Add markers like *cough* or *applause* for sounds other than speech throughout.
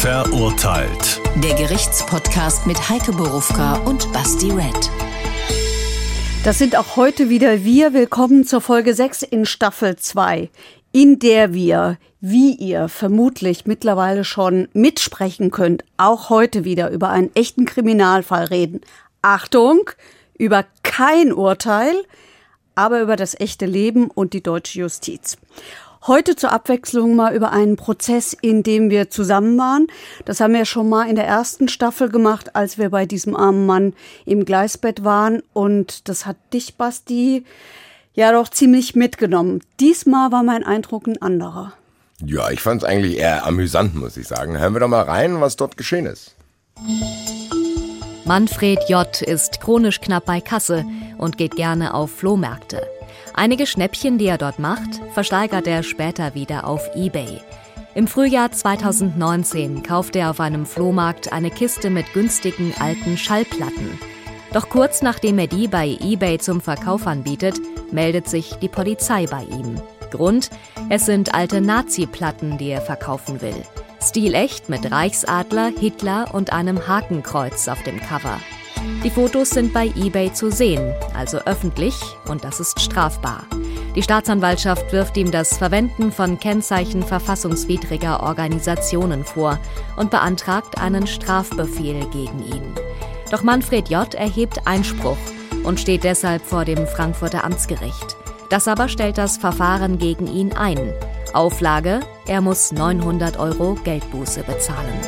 Verurteilt. Der Gerichtspodcast mit Heike Borufka und Basti Red. Das sind auch heute wieder wir. Willkommen zur Folge 6 in Staffel 2, in der wir, wie ihr vermutlich mittlerweile schon mitsprechen könnt, auch heute wieder über einen echten Kriminalfall reden. Achtung, über kein Urteil, aber über das echte Leben und die deutsche Justiz. Heute zur Abwechslung mal über einen Prozess, in dem wir zusammen waren. Das haben wir schon mal in der ersten Staffel gemacht, als wir bei diesem armen Mann im Gleisbett waren. Und das hat dich, Basti, ja doch ziemlich mitgenommen. Diesmal war mein Eindruck ein anderer. Ja, ich fand es eigentlich eher amüsant, muss ich sagen. Hören wir doch mal rein, was dort geschehen ist. Manfred J. ist chronisch knapp bei Kasse und geht gerne auf Flohmärkte. Einige Schnäppchen, die er dort macht, versteigert er später wieder auf eBay. Im Frühjahr 2019 kauft er auf einem Flohmarkt eine Kiste mit günstigen alten Schallplatten. Doch kurz nachdem er die bei eBay zum Verkauf anbietet, meldet sich die Polizei bei ihm. Grund, es sind alte Nazi-Platten, die er verkaufen will. Stilecht mit Reichsadler, Hitler und einem Hakenkreuz auf dem Cover. Die Fotos sind bei eBay zu sehen, also öffentlich, und das ist strafbar. Die Staatsanwaltschaft wirft ihm das Verwenden von Kennzeichen verfassungswidriger Organisationen vor und beantragt einen Strafbefehl gegen ihn. Doch Manfred J. erhebt Einspruch und steht deshalb vor dem Frankfurter Amtsgericht. Das aber stellt das Verfahren gegen ihn ein. Auflage, er muss 900 Euro Geldbuße bezahlen.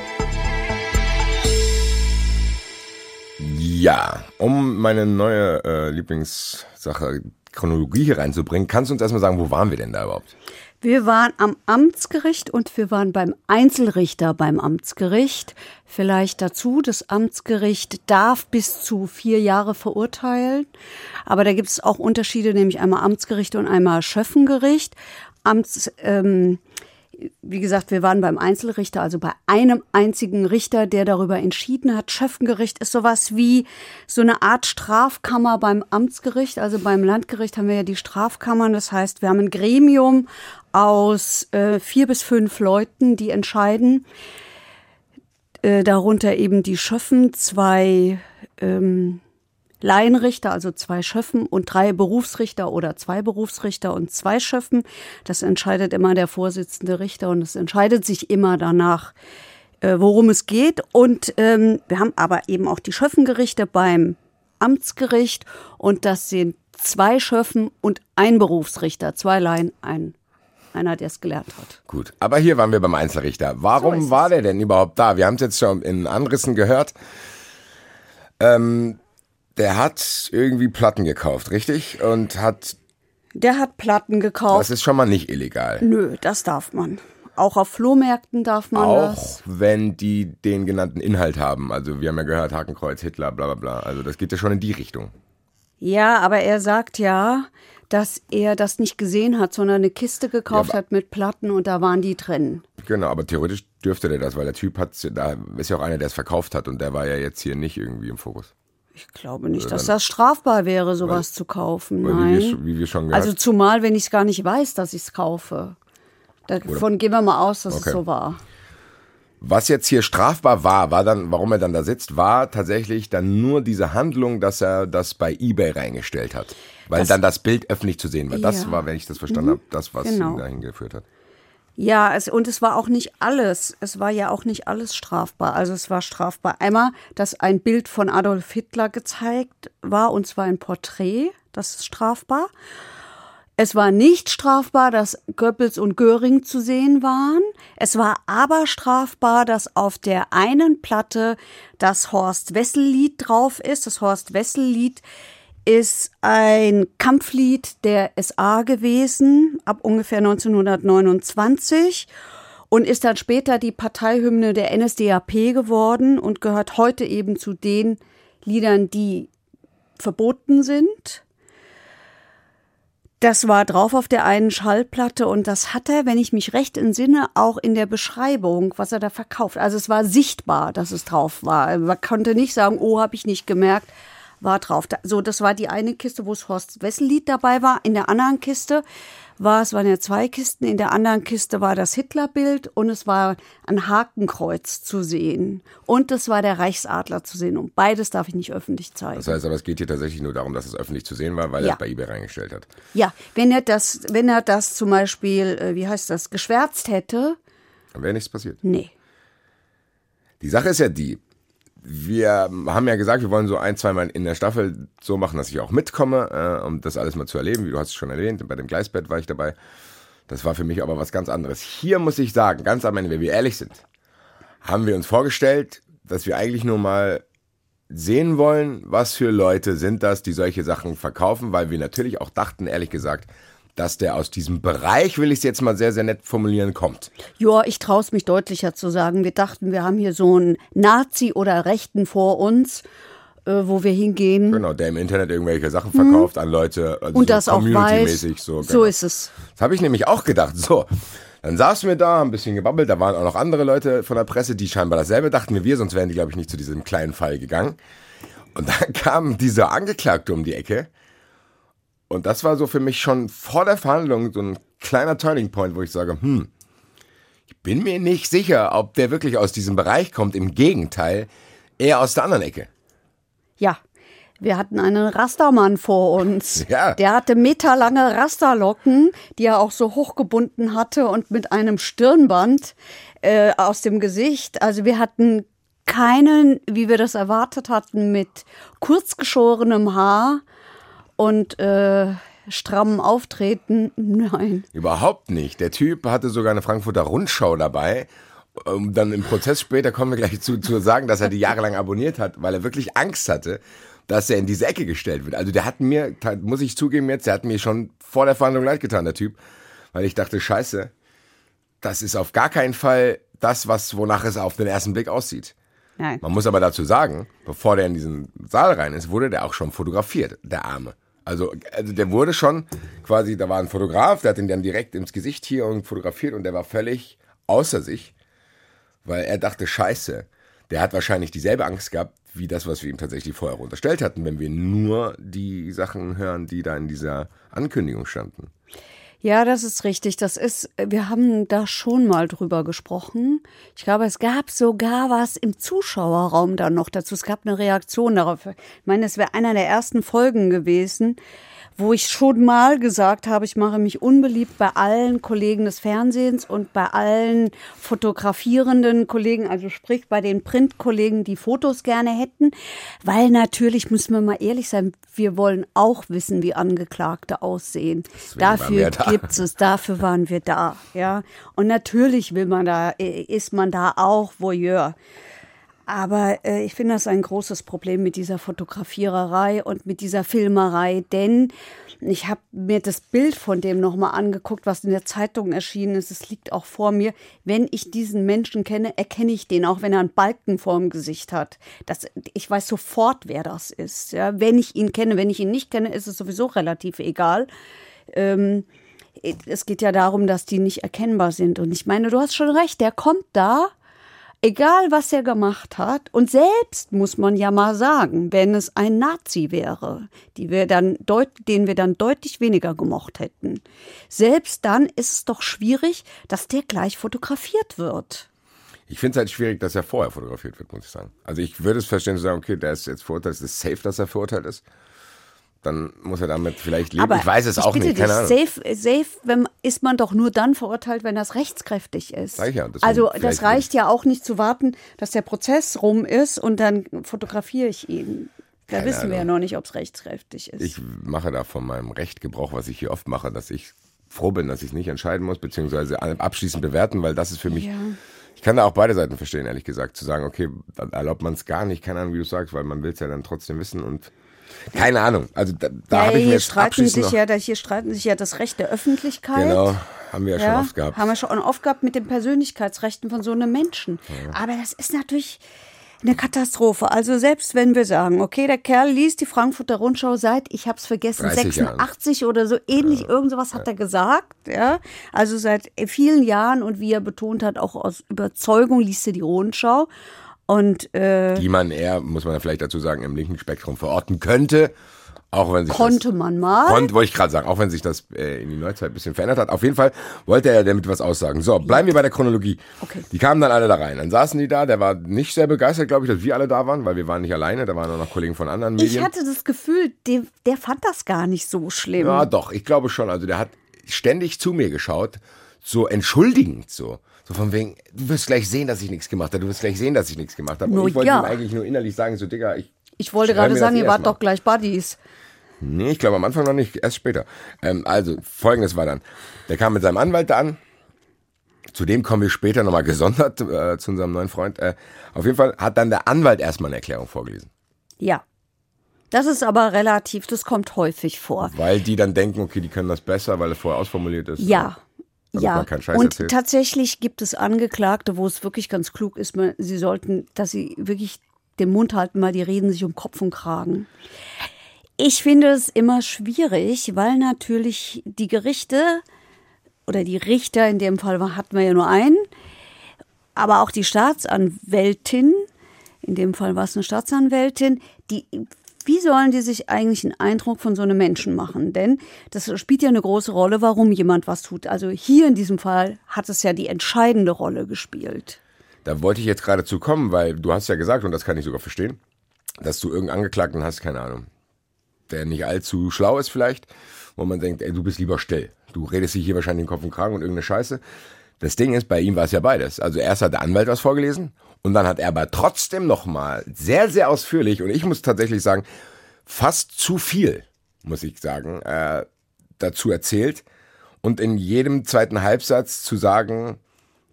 Ja, um meine neue äh, Lieblingssache Chronologie hier reinzubringen, kannst du uns erstmal sagen, wo waren wir denn da überhaupt? Wir waren am Amtsgericht und wir waren beim Einzelrichter beim Amtsgericht. Vielleicht dazu, das Amtsgericht darf bis zu vier Jahre verurteilen. Aber da gibt es auch Unterschiede, nämlich einmal Amtsgericht und einmal Schöffengericht. Amts, ähm, wie gesagt, wir waren beim Einzelrichter, also bei einem einzigen Richter, der darüber entschieden hat. Schöffengericht ist sowas wie so eine Art Strafkammer beim Amtsgericht. Also beim Landgericht haben wir ja die Strafkammern. Das heißt, wir haben ein Gremium aus äh, vier bis fünf Leuten, die entscheiden. Äh, darunter eben die Schöffen, zwei ähm, Laienrichter, also zwei Schöffen und drei Berufsrichter oder zwei Berufsrichter und zwei Schöffen. Das entscheidet immer der Vorsitzende Richter und es entscheidet sich immer danach, äh, worum es geht. Und ähm, wir haben aber eben auch die Schöffengerichte beim Amtsgericht und das sind zwei Schöffen und ein Berufsrichter, zwei Laien, ein einer, der es gelernt hat. Gut, aber hier waren wir beim Einzelrichter. Warum so war der denn überhaupt da? Wir haben es jetzt schon in Anrissen gehört. Ähm, der hat irgendwie Platten gekauft, richtig? Und hat. Der hat Platten gekauft. Das ist schon mal nicht illegal. Nö, das darf man. Auch auf Flohmärkten darf man Auch das. wenn die den genannten Inhalt haben. Also wir haben ja gehört, Hakenkreuz, Hitler, bla bla bla. Also das geht ja schon in die Richtung. Ja, aber er sagt ja, dass er das nicht gesehen hat, sondern eine Kiste gekauft ja, hat mit Platten und da waren die drin. Genau, aber theoretisch dürfte der das, weil der Typ hat, da ist ja auch einer, der es verkauft hat und der war ja jetzt hier nicht irgendwie im Fokus. Ich glaube nicht, dass das strafbar wäre, sowas weil, zu kaufen. Nein. Wie wir, wie wir schon also zumal, wenn ich es gar nicht weiß, dass ich es kaufe. Davon gehen wir mal aus, dass okay. es so war. Was jetzt hier strafbar war, war dann, warum er dann da sitzt, war tatsächlich dann nur diese Handlung, dass er das bei eBay reingestellt hat. Weil das, dann das Bild öffentlich zu sehen war. Ja. Das war, wenn ich das verstanden mhm. habe, das, was genau. ihn dahin geführt hat. Ja, es, und es war auch nicht alles. Es war ja auch nicht alles strafbar. Also es war strafbar. Einmal, dass ein Bild von Adolf Hitler gezeigt war, und zwar ein Porträt. Das ist strafbar. Es war nicht strafbar, dass Goebbels und Göring zu sehen waren. Es war aber strafbar, dass auf der einen Platte das Horst Wessel-Lied drauf ist. Das Horst Wessel-Lied ist ein Kampflied der SA gewesen, ab ungefähr 1929 und ist dann später die Parteihymne der NSDAP geworden und gehört heute eben zu den Liedern, die verboten sind. Das war drauf auf der einen Schallplatte und das hat er, wenn ich mich recht entsinne, auch in der Beschreibung, was er da verkauft. Also es war sichtbar, dass es drauf war. Man konnte nicht sagen, oh, habe ich nicht gemerkt, war drauf. So, das war die eine Kiste, wo es Horst Wessel-Lied dabei war. In der anderen Kiste war, es waren ja zwei Kisten, in der anderen Kiste war das Hitlerbild und es war ein Hakenkreuz zu sehen. Und es war der Reichsadler zu sehen. Und beides darf ich nicht öffentlich zeigen. Das heißt aber, es geht hier tatsächlich nur darum, dass es öffentlich zu sehen war, weil Ja. er es bei eBay reingestellt hat. Ja, wenn er das, wenn er das zum Beispiel, äh, wie heißt das, geschwärzt hätte, Dann wäre nichts passiert. nee. Die Sache ist ja die, wir haben ja gesagt, wir wollen so ein, zweimal in der Staffel so machen, dass ich auch mitkomme, äh, um das alles mal zu erleben. Wie du hast es schon erwähnt, bei dem Gleisbett war ich dabei. Das war für mich aber was ganz anderes. Hier muss ich sagen, ganz am Ende, wenn wir ehrlich sind, haben wir uns vorgestellt, dass wir eigentlich nur mal sehen wollen, was für Leute sind das, die solche Sachen verkaufen, weil wir natürlich auch dachten, ehrlich gesagt, dass der aus diesem Bereich, will ich es jetzt mal sehr, sehr nett formulieren, kommt. Ja, ich traue es mich deutlicher zu sagen. Wir dachten, wir haben hier so einen Nazi oder Rechten vor uns, äh, wo wir hingehen. Genau, der im Internet irgendwelche Sachen verkauft an Leute, also. Und so das auch weiß. so. So genau. ist es. Das habe ich nämlich auch gedacht. So, dann saßen wir da, ein bisschen gebabbelt. Da waren auch noch andere Leute von der Presse, die scheinbar dasselbe dachten wie wir, sonst wären die, glaube ich, nicht zu diesem kleinen Fall gegangen. Und dann *laughs* kam dieser Angeklagte um die Ecke. Und das war so für mich schon vor der Verhandlung so ein kleiner Turning Point, wo ich sage, hm, ich bin mir nicht sicher, ob der wirklich aus diesem Bereich kommt. Im Gegenteil, eher aus der anderen Ecke. Ja. Wir hatten einen Rastermann vor uns. *laughs* Ja. Der hatte meterlange Rasterlocken, die er auch so hochgebunden hatte und mit einem Stirnband äh, aus dem Gesicht. Also wir hatten keinen, wie wir das erwartet hatten, mit kurzgeschorenem Haar und äh, strammem Auftreten. *laughs* Nein. Überhaupt nicht. Der Typ hatte sogar eine Frankfurter Rundschau dabei. Um dann im Prozess später kommen wir gleich zu, zu sagen, dass er die jahrelang abonniert hat, weil er wirklich Angst hatte, dass er in diese Ecke gestellt wird. Also der hat mir, muss ich zugeben jetzt, der hat mir schon vor der Verhandlung leid getan, der Typ. Weil ich dachte, scheiße, das ist auf gar keinen Fall das, was, wonach es auf den ersten Blick aussieht. Nein. Man muss aber dazu sagen, bevor der in diesen Saal rein ist, wurde der auch schon fotografiert, der Arme. Also, also der wurde schon quasi, da war ein Fotograf, der hat ihn dann direkt ins Gesicht hier und fotografiert und der war völlig außer sich, weil er dachte, scheiße, der hat wahrscheinlich dieselbe Angst gehabt, wie das, was wir ihm tatsächlich vorher unterstellt hatten, wenn wir nur die Sachen hören, die da in dieser Ankündigung standen. Ja, das ist richtig. Das ist, wir haben da schon mal drüber gesprochen. Ich glaube, es gab sogar was im Zuschauerraum dann noch dazu. Es gab eine Reaktion darauf. Ich meine, es wäre einer der ersten Folgen gewesen, wo ich schon mal gesagt habe, ich mache mich unbeliebt bei allen Kollegen des Fernsehens und bei allen fotografierenden Kollegen, also sprich bei den Printkollegen, die Fotos gerne hätten, weil natürlich müssen wir mal ehrlich sein, wir wollen auch wissen, wie Angeklagte aussehen. waren Dafür gibt es, dafür waren wir da, ja. Und natürlich will man da, äh, ist man da auch Voyeur. Aber äh, ich finde das ein großes Problem mit dieser Fotografiererei und mit dieser Filmerei, denn ich habe mir das Bild von dem nochmal angeguckt, was in der Zeitung erschienen ist. Es liegt auch vor mir. Wenn ich diesen Menschen kenne, erkenne ich den, auch wenn er einen Balken vorm Gesicht hat. Das, ich weiß sofort, wer das ist. Ja? Wenn ich ihn kenne, wenn ich ihn nicht kenne, ist es sowieso relativ egal. Ähm, es geht ja darum, dass die nicht erkennbar sind. Und ich meine, du hast schon recht, der kommt da, egal was er gemacht hat. Und selbst muss man ja mal sagen, wenn es ein Nazi wäre, die wir dann deut den wir dann deutlich weniger gemocht hätten. Selbst dann ist es doch schwierig, dass der gleich fotografiert wird. Ich finde es halt schwierig, dass er vorher fotografiert wird, muss ich sagen. Also ich würde es verstehen zu sagen, okay, der ist jetzt verurteilt, es ist safe, dass er verurteilt ist. Dann muss er damit vielleicht leben. ich weiß es auch bitte nicht, keine dich, Ahnung. Safe, safe wenn, ist man doch nur dann verurteilt, wenn das rechtskräftig ist. Sag ich ja, also das reicht ja auch nicht zu warten, dass der Prozess rum ist und dann fotografiere ich ihn. Da Keine wissen wir ja Ahnung. noch nicht, ob es rechtskräftig ist. Ich mache da von meinem Recht Gebrauch, was ich hier oft mache, dass ich froh bin, dass ich es nicht entscheiden muss, beziehungsweise abschließend bewerten, weil das ist für mich, Ja. ich kann da auch beide Seiten verstehen, ehrlich gesagt, zu sagen, okay, dann erlaubt man es gar nicht, keine Ahnung, wie du sagst, weil man will es ja dann trotzdem wissen und keine Ahnung, also da, da ja, habe ich mir hier jetzt streiten sich ja, da- hier streiten sich ja das Recht der Öffentlichkeit. genau, haben wir ja, schon oft gehabt. Haben wir schon oft gehabt mit den Persönlichkeitsrechten von so einem Menschen. Aber das ist natürlich eine Katastrophe. Also selbst wenn wir sagen, okay, der Kerl liest die Frankfurter Rundschau seit, ich habe es vergessen, 30 Jahren. 86 oder so ähnlich, irgend sowas hat er gesagt. Ja? Also seit vielen Jahren und wie er betont hat, auch aus Überzeugung liest er die Rundschau. Und äh, die man eher, muss man vielleicht dazu sagen, im linken Spektrum verorten könnte. Auch wenn sich konnte das, man mal. Konnte, wollte ich gerade sagen, auch wenn sich das äh, in die Neuzeit ein bisschen verändert hat. Auf jeden Fall wollte er damit was aussagen. So, bleiben wir bei der Chronologie. Okay. Die kamen dann alle da rein. Dann saßen die da. Der war nicht sehr begeistert, glaube ich, dass wir alle da waren, weil wir waren nicht alleine. Da waren auch noch Kollegen von anderen Medien. Ich hatte das Gefühl, der, der fand das gar nicht so schlimm. Ja, doch, ich glaube schon. Also der hat ständig zu mir geschaut, so entschuldigend so. So von wegen, du wirst gleich sehen, dass ich nichts gemacht habe. Du wirst gleich sehen, dass ich nichts gemacht habe. Und ich wollte ja. ihm eigentlich nur innerlich sagen, so Digga, ich Ich wollte gerade sagen, ihr erst wart mal. doch gleich Buddies. Nee, ich glaube am Anfang noch nicht, erst später. Ähm, also, folgendes war dann. Der kam mit seinem Anwalt da an. Zu dem kommen wir später nochmal gesondert, äh, zu unserem neuen Freund. Äh, auf jeden Fall hat dann der Anwalt erstmal eine Erklärung vorgelesen. Ja. Das ist aber relativ, das kommt häufig vor. Weil die dann denken, okay, die können das besser, weil es vorher ausformuliert ist. Ja. Ja, und erzählt. tatsächlich gibt es Angeklagte, wo es wirklich ganz klug ist, man- sie sollten, dass sie wirklich den Mund halten, weil die reden sich um Kopf und Kragen. Ich finde es immer schwierig, weil natürlich die Gerichte oder die Richter, in dem Fall hatten wir ja nur einen, aber auch die Staatsanwältin, in dem Fall war es eine Staatsanwältin, die, wie sollen die sich eigentlich einen Eindruck von so einem Menschen machen? Denn das spielt ja eine große Rolle, warum jemand was tut. Also hier in diesem Fall hat es ja die entscheidende Rolle gespielt. Da wollte ich jetzt gerade zu kommen, weil du hast ja gesagt, und das kann ich sogar verstehen, dass du irgendeinen Angeklagten hast, keine Ahnung, der nicht allzu schlau ist vielleicht, wo man denkt, ey, du bist lieber still. Du redest dich hier wahrscheinlich den Kopf und Kragen und irgendeine Scheiße. Das Ding ist, bei ihm war es ja beides. Also erst hat der Anwalt was vorgelesen und dann hat er aber trotzdem nochmal sehr, sehr ausführlich und ich muss tatsächlich sagen, fast zu viel, muss ich sagen, äh, dazu erzählt und in jedem zweiten Halbsatz zu sagen,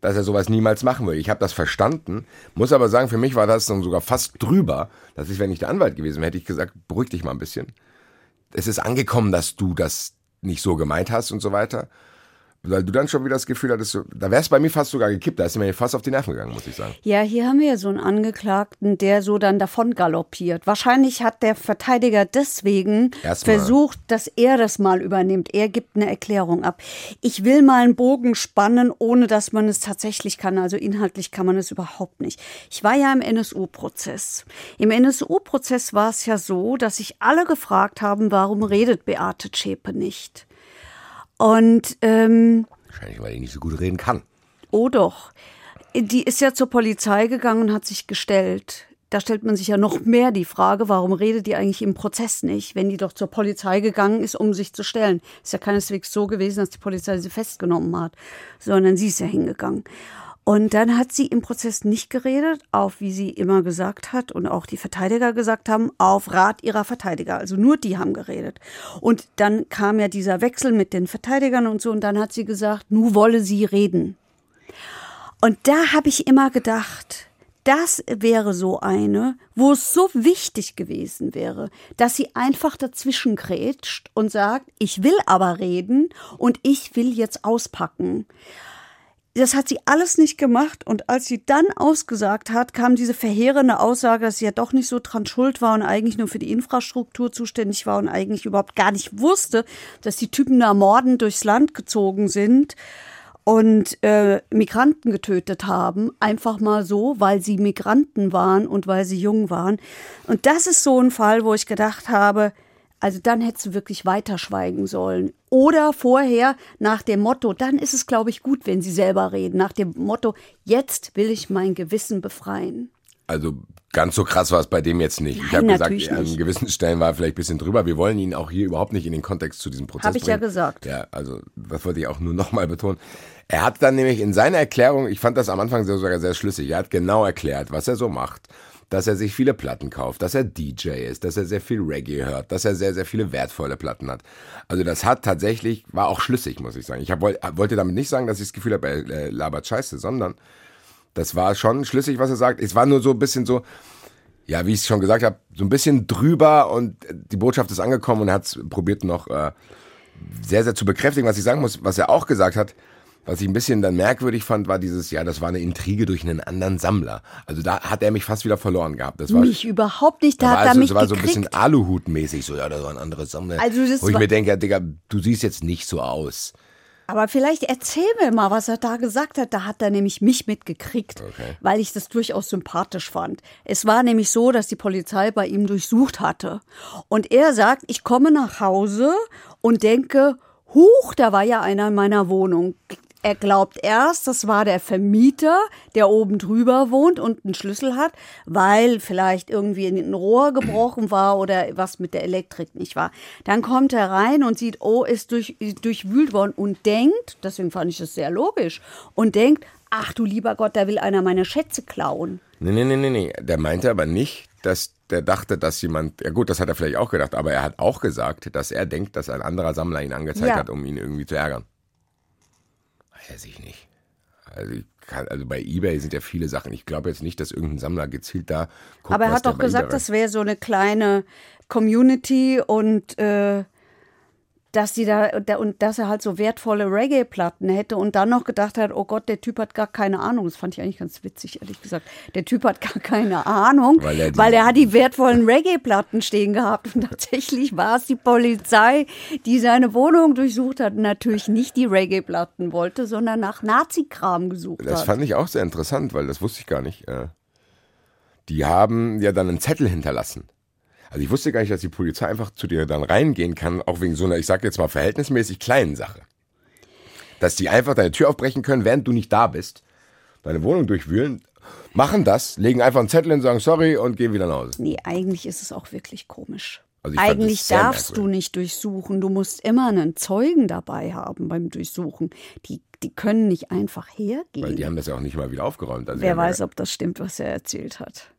dass er sowas niemals machen würde. Ich habe das verstanden, muss aber sagen, für mich war das dann sogar fast drüber, dass ich, wenn ich der Anwalt gewesen wäre, hätte ich gesagt, beruhig dich mal ein bisschen. Es ist angekommen, dass du das nicht so gemeint hast und so weiter. Weil du dann schon wieder das Gefühl hattest, da wäre es bei mir fast sogar gekippt, da ist mir fast auf die Nerven gegangen, muss ich sagen. Ja, hier haben wir ja so einen Angeklagten, der so dann davon galoppiert. Wahrscheinlich hat der Verteidiger deswegen Erstmal. versucht, dass er das mal übernimmt. Er gibt eine Erklärung ab. Ich will mal einen Bogen spannen, ohne dass man es tatsächlich kann. Also inhaltlich kann man es überhaupt nicht. Ich war ja im NSU-Prozess. Im NSU-Prozess war es ja so, dass sich alle gefragt haben, warum redet Beate Zschäpe nicht? Und ähm, Wahrscheinlich, weil ich nicht so gut reden kann. Oh doch. Die ist ja zur Polizei gegangen und hat sich gestellt. Da stellt man sich ja noch mehr die Frage, warum redet die eigentlich im Prozess nicht, wenn die doch zur Polizei gegangen ist, um sich zu stellen. Ist ja keineswegs so gewesen, dass die Polizei sie festgenommen hat, sondern sie ist ja hingegangen. Und dann hat sie im Prozess nicht geredet, auf wie sie immer gesagt hat und auch die Verteidiger gesagt haben, auf Rat ihrer Verteidiger. Also nur die haben geredet. Und dann kam ja dieser Wechsel mit den Verteidigern und so und dann hat sie gesagt, nu wolle sie reden. Und da habe ich immer gedacht, das wäre so eine, wo es so wichtig gewesen wäre, dass sie einfach dazwischen grätscht und sagt, ich will aber reden und ich will jetzt auspacken. Das hat sie alles nicht gemacht und als sie dann ausgesagt hat, kam diese verheerende Aussage, dass sie ja doch nicht so dran schuld war und eigentlich nur für die Infrastruktur zuständig war und eigentlich überhaupt gar nicht wusste, dass die Typen da morden durchs Land gezogen sind und äh, Migranten getötet haben, einfach mal so, weil sie Migranten waren und weil sie jung waren. Und das ist so ein Fall, wo ich gedacht habe, also dann hättest du wirklich weiterschweigen sollen. Oder vorher nach dem Motto, dann ist es, glaube ich, gut, wenn sie selber reden, nach dem Motto, jetzt will ich mein Gewissen befreien. Also ganz so krass war es bei dem jetzt nicht. ich Nein, habe gesagt, natürlich an nicht. gewissen Stellen war er vielleicht ein bisschen drüber. Wir wollen ihn auch hier überhaupt nicht in den Kontext zu diesem Prozess Hab ich ja bringen. gesagt. Ja, also das wollte ich auch nur *laughs* nochmal betonen. Er hat dann nämlich in seiner Erklärung, ich fand das am Anfang sogar sehr schlüssig, er hat genau erklärt, was er so macht. Dass er sich viele Platten kauft, dass er DJ ist, dass er sehr viel Reggae hört, dass er sehr, sehr viele wertvolle Platten hat. Also das hat tatsächlich, war auch schlüssig, muss ich sagen. Ich hab, woll- wollte damit nicht sagen, dass ich das Gefühl habe, er labert Scheiße, sondern das war schon schlüssig, was er sagt. Es war nur so ein bisschen so, ja, wie ich es schon gesagt habe, so ein bisschen drüber und die Botschaft ist angekommen und hat es probiert noch äh, sehr, sehr zu bekräftigen, was ich sagen muss, was er auch gesagt hat, was ich ein bisschen dann merkwürdig fand, war dieses, ja, das war eine Intrige durch einen anderen Sammler. Also da hat er mich fast wieder verloren gehabt. Das war, Mich überhaupt nicht, da hat er also, mich das war so ein gekriegt. bisschen Aluhut-mäßig, so, ja, das war ein anderer Sammler. Also das Wo ich war- mir denke, ja, Digga, du siehst jetzt nicht so aus. Aber vielleicht erzähl mir mal, was er da gesagt hat. Da hat er nämlich mich mitgekriegt, weil ich das durchaus sympathisch fand. Es war nämlich so, dass die Polizei bei ihm durchsucht hatte. Und er sagt, ich komme nach Hause und denke, huch, da war ja einer in meiner Wohnung. Er glaubt erst, das war der Vermieter, der oben drüber wohnt und einen Schlüssel hat, weil vielleicht irgendwie ein Rohr gebrochen war oder was mit der Elektrik nicht war. Dann kommt er rein und sieht, oh, ist durch, durchwühlt worden und denkt, deswegen fand ich das sehr logisch, und denkt, ach du lieber Gott, da will einer meine Schätze klauen. Nee, nee, nee, nee, nee. Der meinte aber nicht, dass der dachte, dass jemand, ja gut, das hat er vielleicht auch gedacht, aber er hat auch gesagt, dass er denkt, dass ein anderer Sammler ihn angezeigt Ja. hat, um ihn irgendwie zu ärgern. Weiß ich nicht. Also, ich kann, also bei Ebay sind ja viele Sachen. Ich glaube jetzt nicht, dass irgendein Sammler gezielt da guckt, Aber er hat doch gesagt, das wäre so eine kleine Community und äh, dass die da und dass er halt so wertvolle Reggae-Platten hätte und dann noch gedacht hat, oh Gott, der Typ hat gar keine Ahnung. Das fand ich eigentlich ganz witzig, ehrlich gesagt. Der Typ hat gar keine Ahnung, Weil er die- weil er hat die wertvollen Reggae-Platten stehen gehabt und tatsächlich war es die Polizei, die seine Wohnung durchsucht hat und natürlich nicht die Reggae-Platten wollte, sondern nach Nazi-Kram gesucht Das hat. fand ich auch sehr interessant, weil das wusste ich gar nicht. Äh, Die haben ja dann einen Zettel hinterlassen. Also ich wusste gar nicht, dass die Polizei einfach zu dir dann reingehen kann, auch wegen so einer, ich sag jetzt mal, verhältnismäßig kleinen Sache. Dass die einfach deine Tür aufbrechen können, während du nicht da bist, deine Wohnung durchwühlen, machen das, legen einfach einen Zettel hin, sagen sorry und gehen wieder nach Hause. Nee, eigentlich ist es auch wirklich komisch. Also eigentlich darfst du merkwürdig. nicht durchsuchen. Du musst immer einen Zeugen dabei haben beim Durchsuchen. Die, die können nicht einfach hergehen. Weil die haben das ja auch nicht mal wieder aufgeräumt. Also Wer haben ja- weiß, ob das stimmt, was er erzählt hat.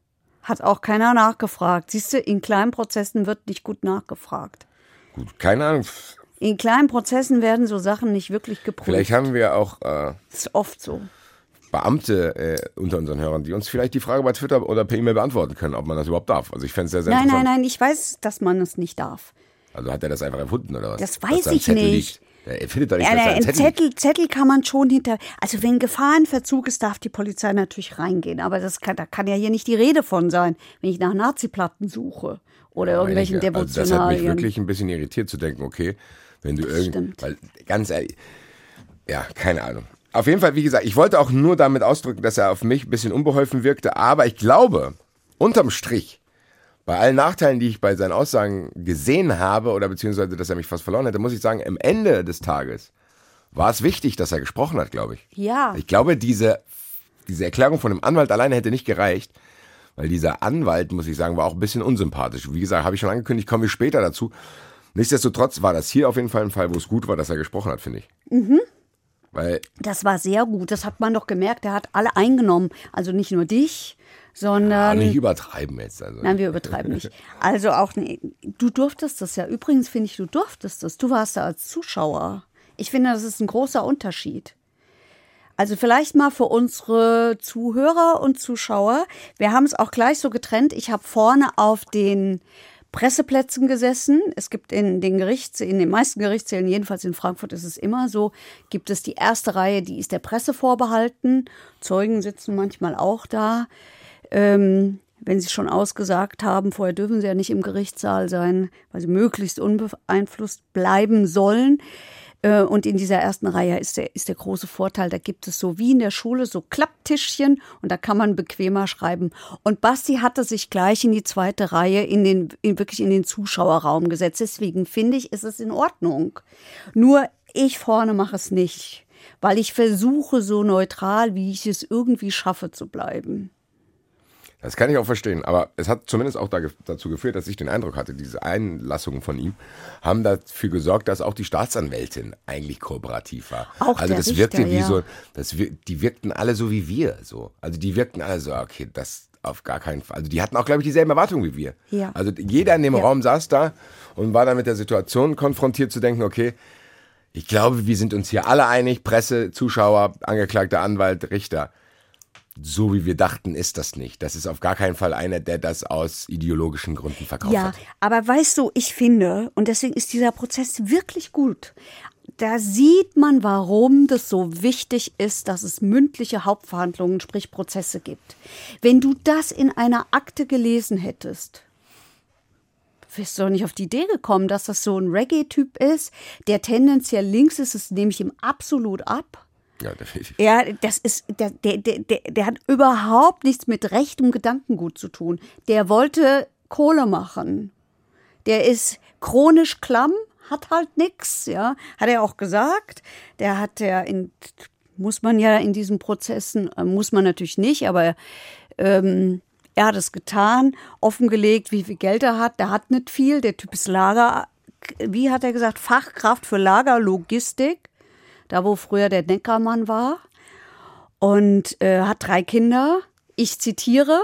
Hat auch keiner nachgefragt. Siehst du, in kleinen Prozessen wird nicht gut nachgefragt. Gut, keine Ahnung. In kleinen Prozessen werden so Sachen nicht wirklich geprüft. Vielleicht haben wir auch äh, das ist oft so. Beamte äh, unter unseren Hörern, die uns vielleicht die Frage bei Twitter oder per E-Mail beantworten können, ob man das überhaupt darf. Also ich fände es sehr, sehr Nein, nein, nein, ich weiß, dass man es nicht darf. Also hat er das einfach erfunden oder was? Das weiß ich nicht. Liegt. Er findet doch nicht, Ja, dass da nein, ein ein Zettel. Zettel, Zettel kann man schon hinter. Also wenn Gefahrenverzug ist, darf die Polizei natürlich reingehen. Aber das kann, da kann ja hier nicht die Rede von sein, wenn ich nach Nazi-Platten suche oder irgendwelchen Meine ich ja. Also das hat mich wirklich ein bisschen irritiert zu denken, okay, wenn du irgend, weil ganz ehrlich, ja, keine Ahnung. Auf jeden Fall, wie gesagt, ich wollte auch nur damit ausdrücken, dass er auf mich ein bisschen unbeholfen wirkte, aber ich glaube, unterm Strich, bei allen Nachteilen, die ich bei seinen Aussagen gesehen habe, oder beziehungsweise, dass er mich fast verloren hätte, muss ich sagen, am Ende des Tages war es wichtig, dass er gesprochen hat, glaube ich. Ja. Ich glaube, diese, diese Erklärung von dem Anwalt alleine hätte nicht gereicht, weil dieser Anwalt, muss ich sagen, war auch ein bisschen unsympathisch. Wie gesagt, habe ich schon angekündigt, kommen wir später dazu. Nichtsdestotrotz war das hier auf jeden Fall ein Fall, wo es gut war, dass er gesprochen hat, finde ich. Mhm. Weil, Das war sehr gut. Das hat man doch gemerkt. Er hat alle eingenommen. Also nicht nur dich, sondern. nicht übertreiben jetzt. Also. Nein, wir übertreiben nicht. Also auch, nee, du durftest das ja. Übrigens finde ich, du durftest das. Du warst da als Zuschauer. Ich finde, das ist ein großer Unterschied. Also vielleicht mal für unsere Zuhörer und Zuschauer. Wir haben es auch gleich so getrennt. Ich habe vorne auf den Presseplätzen gesessen. Es gibt in den Gerichts, in den meisten Gerichtssälen, jedenfalls in Frankfurt ist es immer so, gibt es die erste Reihe, die ist der Presse vorbehalten. Zeugen sitzen manchmal auch da. Ähm, wenn sie schon ausgesagt haben, vorher dürfen sie ja nicht im Gerichtssaal sein, weil sie möglichst unbeeinflusst bleiben sollen. Äh, Und in dieser ersten Reihe ist der, ist der große Vorteil, da gibt es so wie in der Schule so Klapptischchen und da kann man bequemer schreiben. Und Basti hatte sich gleich in die zweite Reihe, in den, in, wirklich in den Zuschauerraum gesetzt. Deswegen finde ich, ist es in Ordnung. Nur ich vorne mache es nicht, weil ich versuche, so neutral, wie ich es irgendwie schaffe, zu bleiben. Das kann ich auch verstehen, aber es hat zumindest auch da, dazu geführt, dass ich den Eindruck hatte, diese Einlassungen von ihm haben dafür gesorgt, dass auch die Staatsanwältin eigentlich kooperativ war. Auch also das Richter, wirkte wie ja. so, das, wir- die wirkten alle so wie wir, so. Also die wirkten alle so, okay, das auf gar keinen Fall. Also die hatten auch, glaube ich, dieselben Erwartungen wie wir. Ja. Also jeder in dem Ja. Raum saß da und war dann mit der Situation konfrontiert zu denken, okay, ich glaube, wir sind uns hier alle einig, Presse, Zuschauer, Angeklagter, Anwalt, Richter so wie wir dachten, ist das nicht. Das ist auf gar keinen Fall einer, der das aus ideologischen Gründen verkauft Ja, hat. aber weißt du, ich finde, und deswegen ist dieser Prozess wirklich gut. Da sieht man, warum das so wichtig ist, dass es mündliche Hauptverhandlungen, sprich Prozesse gibt. Wenn du das in einer Akte gelesen hättest, bist doch nicht auf die Idee gekommen, dass das so ein Reggae-Typ ist, der tendenziell links ist, das nehme ich ihm absolut ab. Ja, definitiv. Ja, das ist, der, der, der, der hat überhaupt nichts mit rechtem Gedankengut zu tun. Der wollte Kohle machen. Der ist chronisch klamm, hat halt nichts, ja. Hat er auch gesagt. Der hat ja in, muss man ja in diesen Prozessen, äh, muss man natürlich nicht, aber ähm, er hat es getan, offengelegt, wie viel Geld er hat. Der hat nicht viel. Der Typ ist Lager, wie hat er gesagt, Fachkraft für Lagerlogistik da wo früher der Neckermann war. Und äh, hat drei Kinder. Ich zitiere,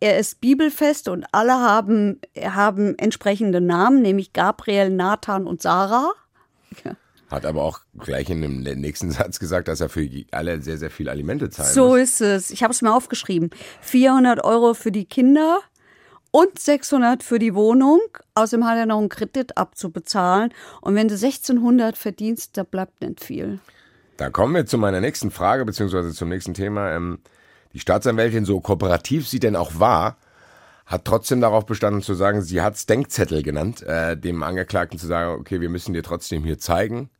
er ist bibelfest und alle haben, haben entsprechende Namen, nämlich Gabriel, Nathan und Sarah. Hat aber auch gleich in dem nächsten *laughs* Satz gesagt, dass er für alle sehr, sehr viel Alimente zahlt. So muss. ist es. Ich habe es mir aufgeschrieben. 400 Euro für die Kinder und 600 für die Wohnung. Außerdem hat er noch einen Kredit abzubezahlen. Und wenn du 1600 verdienst, da bleibt nicht viel. Da kommen wir zu meiner nächsten Frage, beziehungsweise zum nächsten Thema. Ähm, die Staatsanwältin, so kooperativ sie denn auch war, hat trotzdem darauf bestanden zu sagen, sie hat es Denkzettel genannt, äh, dem Angeklagten zu sagen, okay, wir müssen dir trotzdem hier zeigen,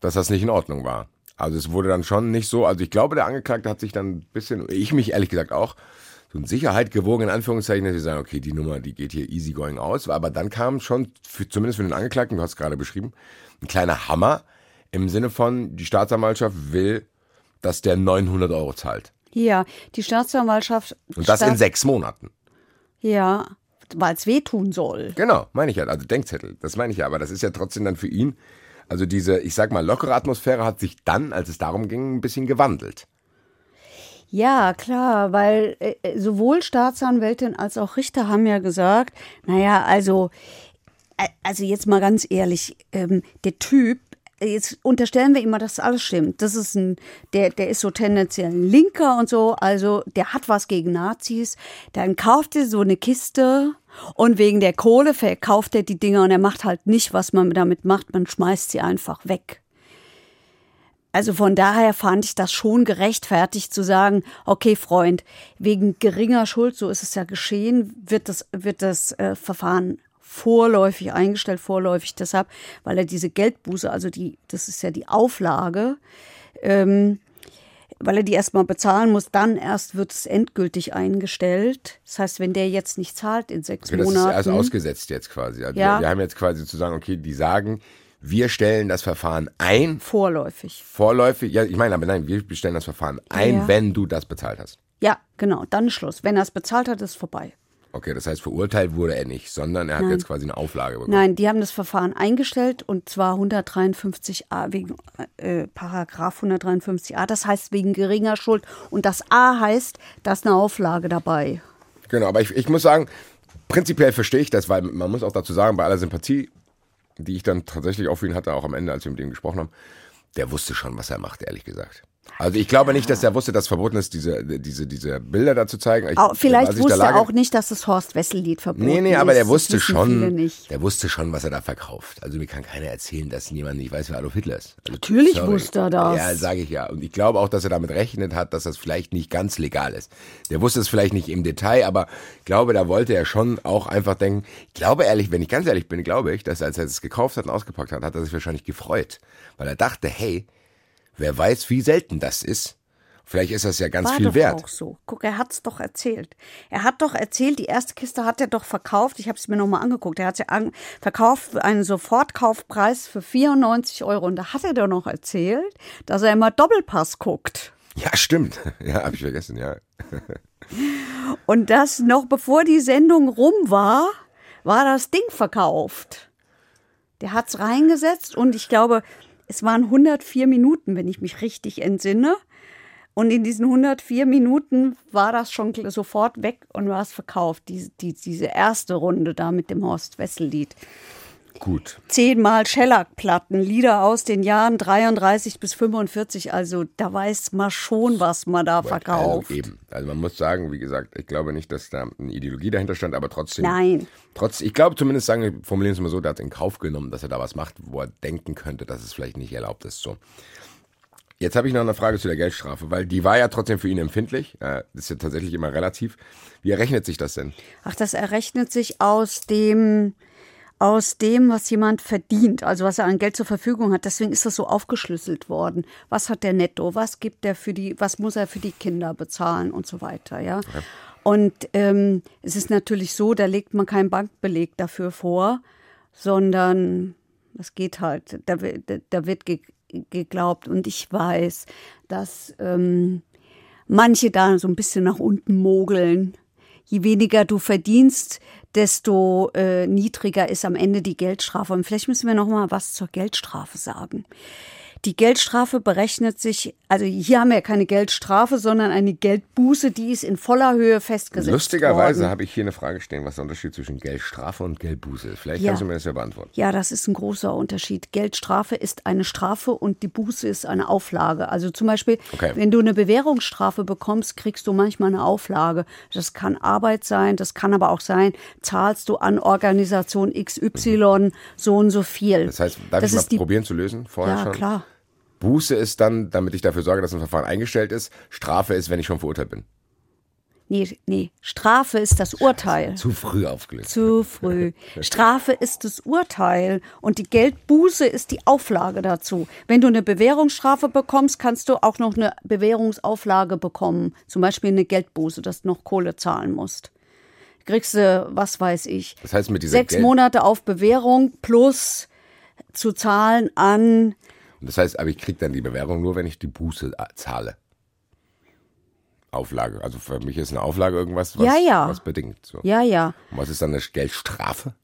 dass das nicht in Ordnung war. Also es wurde dann schon nicht so, also ich glaube, der Angeklagte hat sich dann ein bisschen, ich mich ehrlich gesagt auch, so in Sicherheit gewogen, in Anführungszeichen, dass sie sagen, okay, die Nummer, die geht hier easy going aus. Aber dann kam schon, für, zumindest für den Angeklagten, du hast es gerade beschrieben, ein kleiner Hammer im Sinne von, die Staatsanwaltschaft will, dass der 900 Euro zahlt. Ja, die Staatsanwaltschaft. Und das in sechs Monaten. Ja, weil es wehtun soll. Genau, meine ich ja. Also Denkzettel, das meine ich ja. Aber das ist ja trotzdem dann für ihn, also diese, ich sag mal, lockere Atmosphäre hat sich dann, als es darum ging, ein bisschen gewandelt. Ja, klar, weil äh, äh, sowohl Staatsanwältin als auch Richter haben ja gesagt, naja, also, äh, also jetzt mal ganz ehrlich, ähm, der Typ, jetzt unterstellen wir immer, dass alles stimmt. Das ist ein, der, der ist so tendenziell ein Linker und so, also der hat was gegen Nazis. Dann kauft er so eine Kiste und wegen der Kohle verkauft er die Dinger und er macht halt nicht, was man damit macht, man schmeißt sie einfach weg. Also von daher fand ich das schon gerechtfertigt zu sagen, okay, Freund, wegen geringer Schuld, so ist es ja geschehen, wird das, wird das äh, Verfahren vorläufig eingestellt, vorläufig deshalb, weil er diese Geldbuße, also die, das ist ja die Auflage, ähm, weil er die erstmal bezahlen muss, dann erst wird es endgültig eingestellt. Das heißt, wenn der jetzt nicht zahlt in sechs okay, Monaten. Das ist also ausgesetzt jetzt quasi. Also ja. wir, wir haben jetzt quasi zu sagen, okay, die sagen, wir stellen das Verfahren ein. Vorläufig. Vorläufig, ja, ich meine, aber nein, wir stellen das Verfahren ein, ja. wenn du das bezahlt hast. Ja, genau, dann Schluss. Wenn er es bezahlt hat, ist vorbei. Okay, das heißt, verurteilt wurde er nicht, sondern er hat Nein. jetzt quasi eine Auflage bekommen. Nein, die haben das Verfahren eingestellt und zwar 153a wegen äh, Paragraph 153a, das heißt wegen geringer Schuld und das A heißt, da ist eine Auflage dabei. Genau, aber ich, ich muss sagen, prinzipiell verstehe ich das, weil man muss auch dazu sagen, bei aller Sympathie die ich dann tatsächlich für ihn hatte, auch am Ende, als wir mit ihm gesprochen haben, der wusste schon, was er macht, ehrlich gesagt. Also ich glaube nicht, dass er wusste, dass verboten ist, diese, diese, diese Bilder da zu zeigen. Ich, auch, vielleicht wusste er auch nicht, dass das Horst Wessel-Lied verboten ist. Nee, nee, aber der wusste schon, der wusste schon, was er da verkauft. Also mir kann keiner erzählen, dass niemand nicht weiß, wer Adolf Hitler ist. Also, Natürlich sorry. wusste er das. Ja, sage ich ja. Und ich glaube auch, dass er damit rechnet hat, dass das vielleicht nicht ganz legal ist. Der wusste es vielleicht nicht im Detail, aber ich glaube, da wollte er schon auch einfach denken, ich glaube ehrlich, wenn ich ganz ehrlich bin, glaube ich, dass als er es gekauft hat und ausgepackt hat, hat er sich wahrscheinlich gefreut. Weil er dachte, hey, wer weiß, wie selten das ist Vielleicht ist das ja ganz War viel doch wert. Auch so. Guck, er hat's doch erzählt. Er hat doch erzählt, die erste Kiste hat er doch verkauft. Ich habe es mir nochmal angeguckt. Er hat sie an, verkauft für einen Sofortkaufpreis für 94 Euro. Und da hat er doch noch erzählt, dass er immer Doppelpass guckt. Ja, stimmt. *laughs* Ja, habe ich vergessen, ja. *laughs* Und das noch bevor die Sendung rum war, war das Ding verkauft. Der hat's reingesetzt und ich glaube, es waren 104 Minuten, wenn ich mich richtig entsinne. Und in diesen 104 Minuten war das schon sofort weg und war es verkauft. Die, die, diese erste Runde da mit dem Horst Wessel-Lied. Gut. Zehnmal Schellackplatten, Lieder aus den Jahren 33 bis 45. Also da weiß man schon, was man da verkauft. Also eben. Also man muss sagen, wie gesagt, ich glaube nicht, dass da eine Ideologie dahinter stand, aber trotzdem. Nein. Trotz, ich glaube zumindest, sagen, formulieren es mal so, der hat in Kauf genommen, dass er da was macht, wo er denken könnte, dass es vielleicht nicht erlaubt ist. So. Jetzt habe ich noch eine Frage zu der Geldstrafe, weil die war ja trotzdem für ihn empfindlich. Das ist ja tatsächlich immer relativ. Wie errechnet sich das denn? Ach, das errechnet sich aus dem, aus dem, was jemand verdient, also was er an Geld zur Verfügung hat. Deswegen ist das so aufgeschlüsselt worden. Was hat der netto? Was gibt er für die, was muss er für die Kinder bezahlen und so weiter, ja. Okay. Und ähm, es ist natürlich so, da legt man keinen Bankbeleg dafür vor, sondern das geht halt, da, da wird geglaubt. Und ich weiß, dass ähm, manche da so ein bisschen nach unten mogeln. Je weniger du verdienst, desto äh, niedriger ist am Ende die Geldstrafe. Und vielleicht müssen wir noch mal was zur Geldstrafe sagen. Die Geldstrafe berechnet sich, also hier haben wir ja keine Geldstrafe, sondern eine Geldbuße, die ist in voller Höhe festgesetzt. Lustigerweise habe ich hier eine Frage stehen, was der Unterschied zwischen Geldstrafe und Geldbuße ist. Vielleicht ja. kannst du mir das ja beantworten. Ja, das ist ein großer Unterschied. Geldstrafe ist eine Strafe und die Buße ist eine Auflage. Also zum Beispiel, okay. wenn du eine Bewährungsstrafe bekommst, kriegst du manchmal eine Auflage. Das kann Arbeit sein, das kann aber auch sein, zahlst du an Organisation XY mhm. so und so viel. Das heißt, darf das ich mal probieren zu lösen vorher ja, schon? Ja, klar. Buße ist dann, damit ich dafür sorge, dass ein Verfahren eingestellt ist. Strafe ist, wenn ich schon verurteilt bin. Nee, nee, Strafe ist das Urteil. Zu früh aufgelöst. Zu früh. Strafe ist das Urteil und die Geldbuße ist die Auflage dazu. Wenn du eine Bewährungsstrafe bekommst, kannst du auch noch eine Bewährungsauflage bekommen. Zum Beispiel eine Geldbuße, dass du noch Kohle zahlen musst. Kriegst du, was weiß ich, das heißt mit dieser sechs Geld Monate auf Bewährung plus zu zahlen an das heißt, aber ich kriege dann die Bewährung nur, wenn ich die Buße äh, zahle. Auflage. Also für mich ist eine Auflage irgendwas, was, ja, ja. was bedingt. So. Ja, ja. Und was ist dann eine Geldstrafe?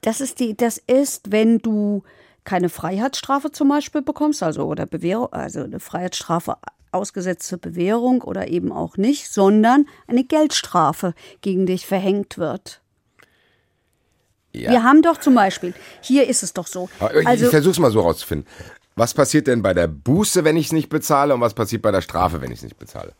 Das ist die, das ist, wenn du keine Freiheitsstrafe zum Beispiel bekommst, also oder Bewährung, also eine Freiheitsstrafe ausgesetzte Bewährung oder eben auch nicht, sondern eine Geldstrafe gegen dich verhängt wird. Ja. Wir haben doch zum Beispiel, hier ist es doch so. Also, ich versuche es mal so rauszufinden. Was passiert denn bei der Buße, wenn ich es nicht bezahle und was passiert bei der Strafe, wenn ich es nicht bezahle?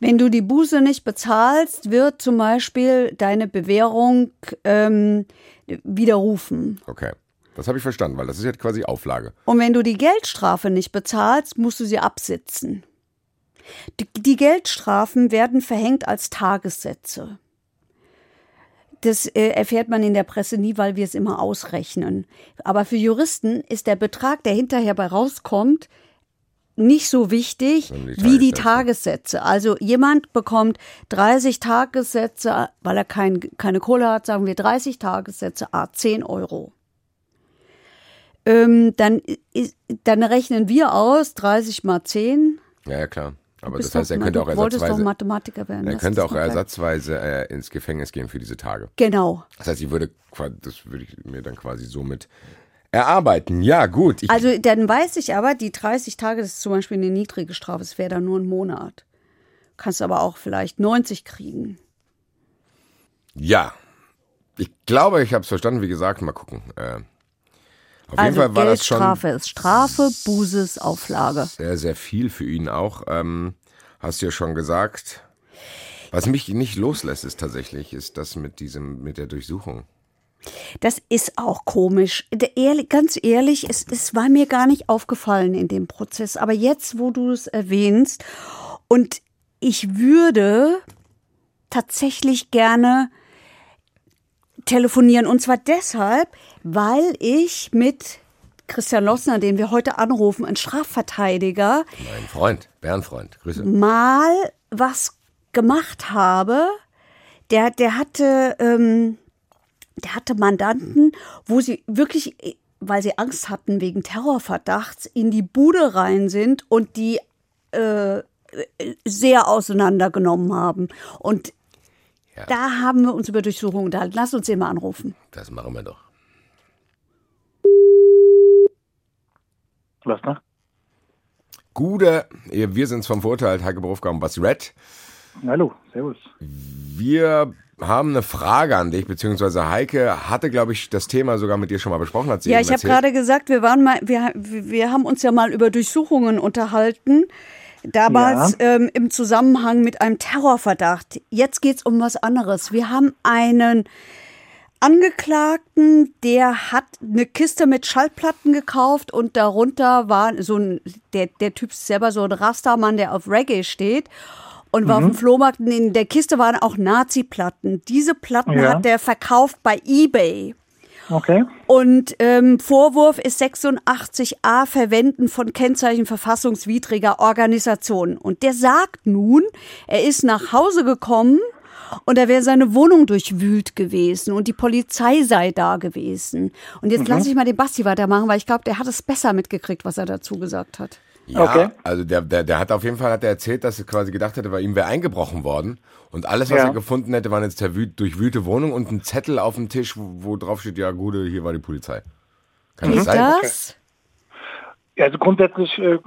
Wenn du die Buße nicht bezahlst, wird zum Beispiel deine Bewährung ähm, widerrufen. Okay. Das habe ich verstanden, weil das ist jetzt quasi Auflage. Und wenn du die Geldstrafe nicht bezahlst, musst du sie absitzen. Die, die Geldstrafen werden verhängt als Tagessätze. Das äh, erfährt man in der Presse nie, weil wir es immer ausrechnen. Aber für Juristen ist der Betrag, der hinterher bei rauskommt, nicht so wichtig die wie die Tagessätze. Also jemand bekommt 30 Tagessätze, weil er kein, keine Kohle hat, sagen wir 30 Tagessätze, a 10 Euro. Ähm, dann, ist, dann rechnen wir aus 30 mal 10. Ja, ja, klar. Aber das heißt, er könnte auch ersatzweise. Mathematiker werden. Er könnte auch ersatzweise äh, ins Gefängnis gehen für diese Tage. Genau. Das heißt, ich würde, das würde ich mir dann quasi somit erarbeiten. Ja, gut. also dann weiß ich aber, die 30 Tage, das ist zum Beispiel eine niedrige Strafe, es wäre dann nur ein Monat. Kannst aber auch vielleicht 90 kriegen. Ja. Ich glaube, ich habe es verstanden. Wie gesagt, mal gucken. Äh, auf also jeden Fall war das schon. Strafe ist Strafe, Buße Auflage. Sehr, sehr viel für ihn auch. Ähm, hast du ja schon gesagt. Was mich nicht loslässt, ist tatsächlich, ist das mit diesem, mit der Durchsuchung. Das ist auch komisch. Ehrlich, ganz ehrlich, es, es war mir gar nicht aufgefallen in dem Prozess. Aber jetzt, wo du es erwähnst, und ich würde tatsächlich gerne telefonieren. Und zwar deshalb, weil ich mit Christian Lossner, den wir heute anrufen, ein Strafverteidiger. Mein Freund, Bärenfreund, Grüße. Mal was gemacht habe. Der, der hatte, ähm, der hatte Mandanten, wo sie wirklich, weil sie Angst hatten wegen Terrorverdachts, in die Bude rein sind und die äh, sehr auseinandergenommen haben. Und ja. Da haben wir uns über Durchsuchung unterhalten. Lass uns den mal anrufen. Das machen wir doch. Was noch? Gute, wir sind vom Verurteilt, Heike Berufka und Basti Red. Hallo, servus. Wir haben eine Frage an dich, beziehungsweise Heike hatte, glaube ich, das Thema sogar mit dir schon mal besprochen. Hat sie ja, ich habe gerade gesagt, wir waren mal, wir, wir haben uns ja mal über Durchsuchungen unterhalten. Damals ja. ähm, im Zusammenhang mit einem Terrorverdacht. Jetzt geht es um was anderes. Wir haben einen, Angeklagten, der hat eine Kiste mit Schallplatten gekauft und darunter war so ein, der, der Typ ist selber so ein Rastermann, der auf Reggae steht und war mhm. auf dem Flohmarkt. In der Kiste waren auch Nazi-Platten. Diese Platten ja. hat der verkauft bei eBay. Okay. Und ähm, Vorwurf ist 86a Verwenden von Kennzeichen verfassungswidriger Organisationen. Und der sagt nun, er ist nach Hause gekommen und da wäre seine Wohnung durchwühlt gewesen und die Polizei sei da gewesen. Und jetzt mhm. lasse ich mal den Basti weitermachen, weil ich glaube, der hat es besser mitgekriegt, was er dazu gesagt hat. Ja, okay. also der, der, der hat auf jeden Fall hat er erzählt, dass er quasi gedacht hätte, bei ihm wäre eingebrochen worden. Und alles, was ja. er gefunden hätte, waren jetzt durchwühlte Wohnung und ein Zettel auf dem Tisch, wo, wo drauf steht, ja, Gude, hier war die Polizei. Kann das sein? Das? Ja, also grundsätzlich äh,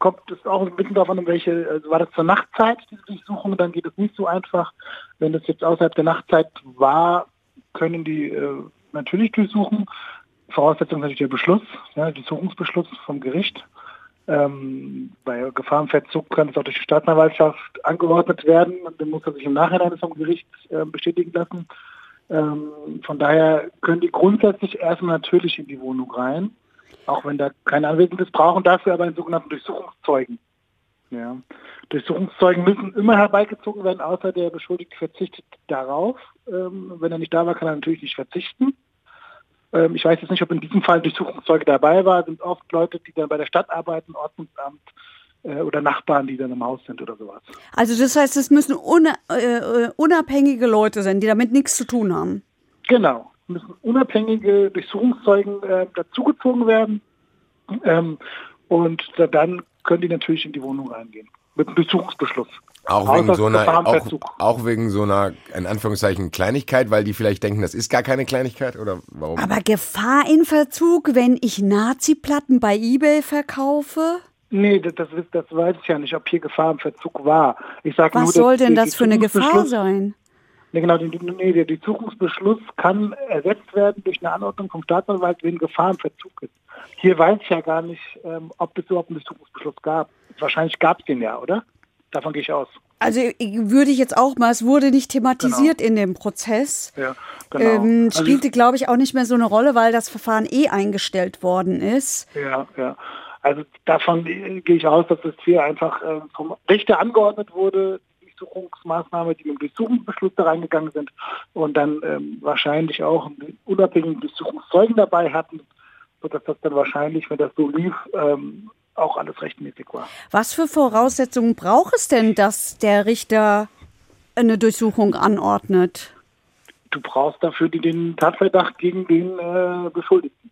kommt es auch ein bisschen darauf an, welche, also war das zur Nachtzeit, diese Durchsuchung, dann geht es nicht so einfach. Wenn das jetzt außerhalb der Nachtzeit war, können die äh, natürlich durchsuchen. Voraussetzung ist natürlich der Beschluss, ja, Durchsuchungsbeschluss vom Gericht. Ähm, bei Gefahrenverzug kann es auch durch die Staatsanwaltschaft angeordnet werden. Dann muss er sich im Nachhinein vom Gericht äh, bestätigen lassen. Ähm, von daher können die grundsätzlich erstmal natürlich in die Wohnung rein, auch wenn da kein Anwesendes brauchen, dafür aber einen sogenannten Durchsuchungszeugen. Ja. Durchsuchungszeugen müssen immer herbeigezogen werden, außer der Beschuldigte verzichtet darauf. Ähm, wenn er nicht da war, kann er natürlich nicht verzichten. Ähm, ich weiß jetzt nicht, ob in diesem Fall Durchsuchungszeuge dabei war. Sind oft Leute, die dann bei der Stadt arbeiten, Ordnungsamt äh, oder Nachbarn, die dann im Haus sind oder sowas. Also das heißt, es müssen äh, unabhängige Leute sein, die damit nichts zu tun haben. Genau, es müssen unabhängige Durchsuchungszeugen äh, dazugezogen werden. Ähm, und dann können die natürlich in die Wohnung reingehen. Mit einem Durchsuchungsbeschluss. Auch wegen, so einer, auch, auch, wegen so einer, in Anführungszeichen, Kleinigkeit, weil die vielleicht denken, das ist gar keine Kleinigkeit oder warum? Aber Gefahr in Verzug, wenn ich Nazi-Platten bei Ebay verkaufe? Nee, das, das, das weiß ich ja nicht, ob hier Gefahr im Verzug war. Ich sag Was nur, soll denn das für eine Gefahr sein? Nee, genau, nee, der Durchsuchungsbeschluss kann ersetzt werden durch eine Anordnung vom Staatsanwalt, wenn Gefahr im Verzug ist. Hier weiß ich ja gar nicht, ähm, ob es überhaupt einen Durchsuchungsbeschluss gab. Wahrscheinlich gab es den ja, oder? Davon gehe ich aus. Also würde ich jetzt auch mal, es wurde nicht thematisiert genau. in dem Prozess. Ja, genau. Ähm, also spielte, also, glaube ich, auch nicht mehr so eine Rolle, weil das Verfahren eh eingestellt worden ist. Ja, ja. Also davon gehe ich aus, dass es hier einfach äh, vom Richter angeordnet wurde, Durchsuchungsmaßnahme, die mit dem Durchsuchungsbeschluss da reingegangen sind und dann ähm, wahrscheinlich auch einen unabhängigen Durchsuchungszeugen dabei hatten, sodass das dann wahrscheinlich, wenn das so lief, ähm, auch alles rechtmäßig war. Was für Voraussetzungen braucht es denn, dass der Richter eine Durchsuchung anordnet? Du brauchst dafür den Tatverdacht gegen den äh, Beschuldigten.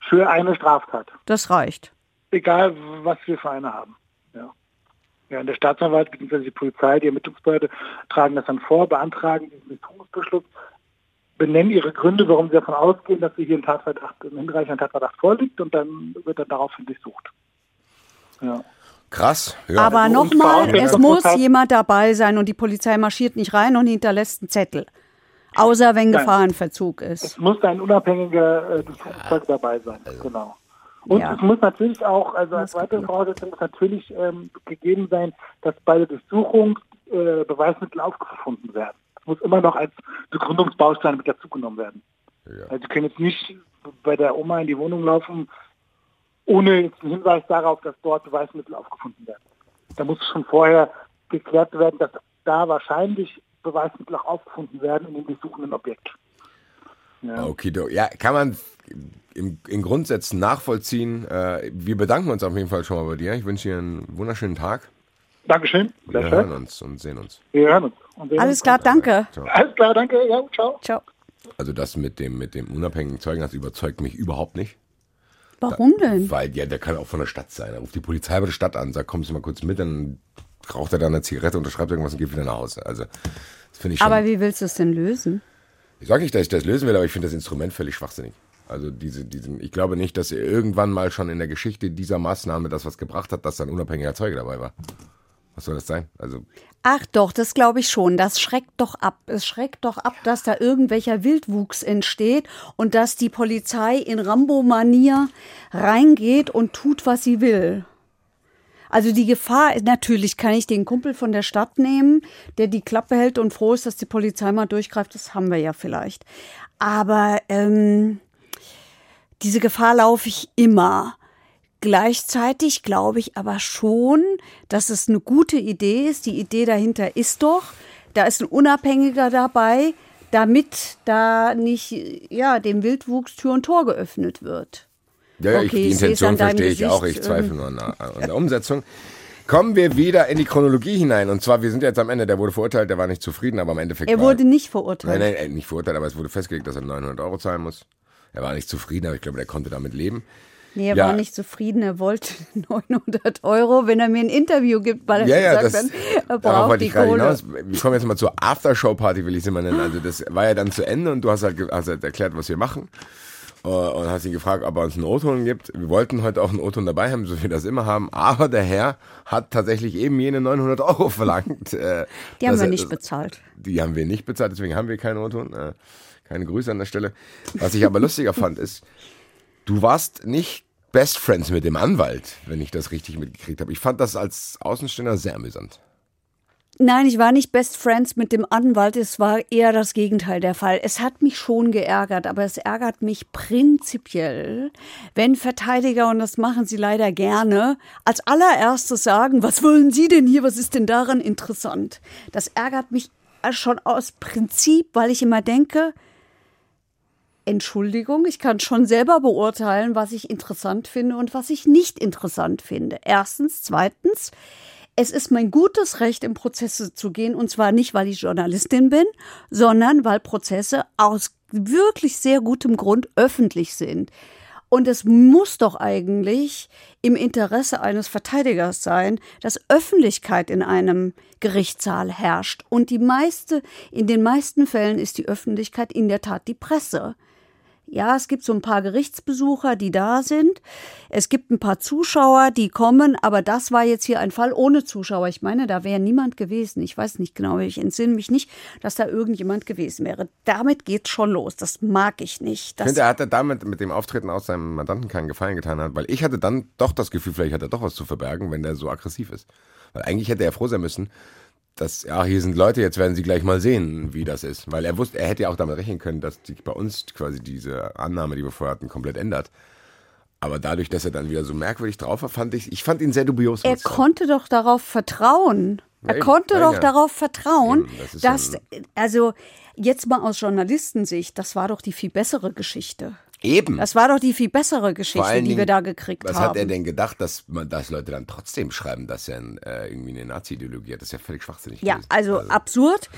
Für eine Straftat. Das reicht. Egal, was wir für eine haben. Ja. Ja, der Staatsanwalt bzw. die Polizei, die Ermittlungsbehörde tragen das dann vor, beantragen diesen Durchsuchungsbeschluss, benennen ihre Gründe, warum sie davon ausgehen, dass sie hier ein Tatverdacht, ein hinreichender Tatverdacht vorliegt und dann wird dann daraufhin durchsucht. Ja. Krass. Ja. Aber nochmal, es muss jemand dabei sein und die Polizei marschiert nicht rein und hinterlässt einen Zettel. Außer wenn Nein. Gefahrenverzug ist. Es muss ein unabhängiger äh, Durchsuchungszeug dabei sein. Also. Genau. Und ja. es muss natürlich auch, also als weitere Voraussetzung muss natürlich ähm, gegeben sein, dass bei der Durchsuchung äh, Beweismittel aufgefunden werden. Es muss immer noch als Begründungsbaustein mit dazugenommen werden. Ja. Also Sie können jetzt nicht bei der Oma in die Wohnung laufen, ohne jetzt einen Hinweis darauf, dass dort Beweismittel aufgefunden werden. Da muss schon vorher geklärt werden, dass da wahrscheinlich Beweismittel auch aufgefunden werden in dem gesuchenden Objekt. Ja. Okay, ja, kann man im, in Grundsätzen nachvollziehen. Äh, wir bedanken uns auf jeden Fall schon mal bei dir. Ich wünsche dir einen wunderschönen Tag. Dankeschön. Wir hören uns und sehen uns. Wir hören uns. Alles klar, danke. Ciao. Alles klar, danke. Ja, ciao. Ciao. Also das mit dem, mit dem unabhängigen Zeugen, das überzeugt mich überhaupt nicht. Warum denn? Weil, ja, der kann auch von der Stadt sein. Er ruft die Polizei bei der Stadt an, sagt, kommst du mal kurz mit, dann raucht er da eine Zigarette, unterschreibt irgendwas und geht wieder nach Hause. Also, das finde ich schon. Aber wie willst du es denn lösen? Ich sage nicht, dass ich das lösen will, aber ich finde das Instrument völlig schwachsinnig. Also diese, diesen, ich glaube nicht, dass irgendwann mal schon in der Geschichte dieser Maßnahme das was gebracht hat, dass da ein unabhängiger Zeuge dabei war. Was soll das sein? Also Ach doch, das glaube ich schon. Das schreckt doch ab. Es schreckt doch ab, dass da irgendwelcher Wildwuchs entsteht und dass die Polizei in Rambo-Manier reingeht und tut, was sie will. Also die Gefahr, natürlich kann ich den Kumpel von der Stadt nehmen, der die Klappe hält und froh ist, dass die Polizei mal durchgreift. Das haben wir ja vielleicht. Aber ähm, diese Gefahr laufe ich immer. Gleichzeitig glaube ich aber schon, dass es eine gute Idee ist. Die Idee dahinter ist doch, da ist ein Unabhängiger dabei, damit da nicht ja, dem Wildwuchs Tür und Tor geöffnet wird. Ja, ja okay, ich, die Intention verstehe ich auch. Ich zweifle nur an, an der Umsetzung. Kommen wir wieder in die Chronologie hinein. Und zwar, wir sind jetzt am Ende. Der wurde verurteilt, der war nicht zufrieden, aber im Endeffekt. Er wurde nicht verurteilt. Nein, nein, nicht verurteilt, aber es wurde festgelegt, dass er 900 Euro zahlen muss. Er war nicht zufrieden, aber ich glaube, der konnte damit leben. Nee, er ja. war nicht zufrieden. Er wollte *laughs* 900 Euro, wenn er mir ein Interview gibt, weil er ja, ja, gesagt hat, er braucht die Kohle. Hinaus. Wir kommen jetzt mal zur Aftershow-Party, will ich es immer nennen. Also das war ja dann zu Ende und du hast halt, hast halt erklärt, was wir machen. Äh, und hast ihn gefragt, ob er uns einen O-Ton gibt. Wir wollten heute auch einen O-Ton dabei haben, so wie wir das immer haben. Aber der Herr hat tatsächlich eben jene 900 Euro *laughs* verlangt. Äh, die haben wir nicht bezahlt. Die haben wir nicht bezahlt, deswegen haben wir keinen O-Ton. Äh, keine Grüße an der Stelle. Was ich aber lustiger fand, ist, du warst nicht Best Friends mit dem Anwalt, wenn ich das richtig mitgekriegt habe. Ich fand das als Außenstehender sehr amüsant. Nein, ich war nicht Best Friends mit dem Anwalt, es war eher das Gegenteil der Fall. Es hat mich schon geärgert, aber es ärgert mich prinzipiell, wenn Verteidiger, und das machen sie leider gerne, als allererstes sagen, was wollen Sie denn hier, was ist denn daran interessant? Das ärgert mich schon aus Prinzip, weil ich immer denke, Entschuldigung, ich kann schon selber beurteilen, was ich interessant finde und was ich nicht interessant finde. Erstens. Zweitens, es ist mein gutes Recht, in Prozesse zu gehen. Und zwar nicht, weil ich Journalistin bin, sondern weil Prozesse aus wirklich sehr gutem Grund öffentlich sind. Und es muss doch eigentlich im Interesse eines Verteidigers sein, dass Öffentlichkeit in einem Gerichtssaal herrscht. Und die meiste, in den meisten Fällen ist die Öffentlichkeit in der Tat die Presse. Ja, es gibt so ein paar Gerichtsbesucher, die da sind. Es gibt ein paar Zuschauer, die kommen, aber das war jetzt hier ein Fall ohne Zuschauer. Ich meine, da wäre niemand gewesen. Ich weiß nicht genau, ich entsinne mich nicht, dass da irgendjemand gewesen wäre. Damit geht's schon los. Das mag ich nicht. ich finde, er hat damit mit dem Auftreten aus seinem Mandanten keinen Gefallen getan hat, weil ich hatte dann doch das Gefühl, vielleicht hat er doch was zu verbergen, wenn der so aggressiv ist. Weil eigentlich hätte er froh sein müssen, dass, ja, hier sind Leute, jetzt werden sie gleich mal sehen, wie das ist. Weil er wusste, er hätte ja auch damit rechnen können, dass sich bei uns quasi diese Annahme, die wir vorher hatten, komplett ändert. Aber dadurch, dass er dann wieder so merkwürdig drauf war, fand ich, ich fand ihn sehr dubios. Er konnte doch darauf vertrauen. Er ja, konnte ja, doch ja. darauf vertrauen, eben, das dass, also jetzt mal aus Journalistensicht, das war doch die viel bessere Geschichte. Eben. Das war doch die viel bessere Geschichte, Dingen, die wir da gekriegt was haben. Was hat er denn gedacht, dass man, dass Leute dann trotzdem schreiben, dass er äh, irgendwie eine Nazi-Ideologie hat? Das ist ja völlig schwachsinnig. Ja, also, also, absurd.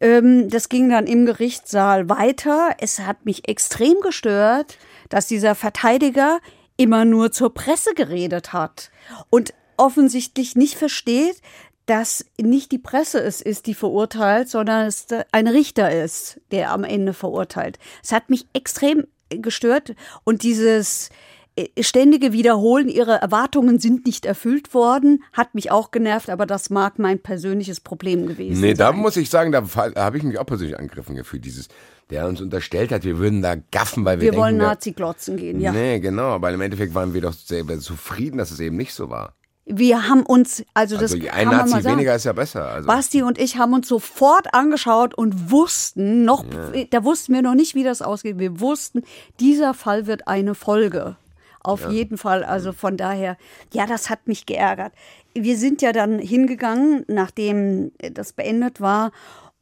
Ähm, das ging dann im Gerichtssaal weiter. Es hat mich extrem gestört, dass dieser Verteidiger immer nur zur Presse geredet hat und offensichtlich nicht versteht, dass nicht die Presse es ist, die verurteilt, sondern es ein Richter ist, der am Ende verurteilt. Es hat mich extrem gestört und dieses äh, ständige Wiederholen, ihre Erwartungen sind nicht erfüllt worden, hat mich auch genervt, aber das mag mein persönliches Problem gewesen nee, sein. Nee, da muss ich sagen, da habe ich mich auch persönlich angegriffen gefühlt, dieses, der uns unterstellt hat, wir würden da gaffen, weil wir, wir denken, wollen Nazi-Glotzen gehen, ja. Nee, genau, aber im Endeffekt waren wir doch selber zufrieden, dass es eben nicht so war. Wir haben uns, also das also ein Nazi weniger ist ja besser. Also. Basti und ich haben uns sofort angeschaut und wussten noch, ja. da wussten wir noch nicht, wie das ausgeht. Wir wussten, dieser Fall wird eine Folge. Auf ja. jeden Fall. Also von daher, ja, das hat mich geärgert. Wir sind ja dann hingegangen, nachdem das beendet war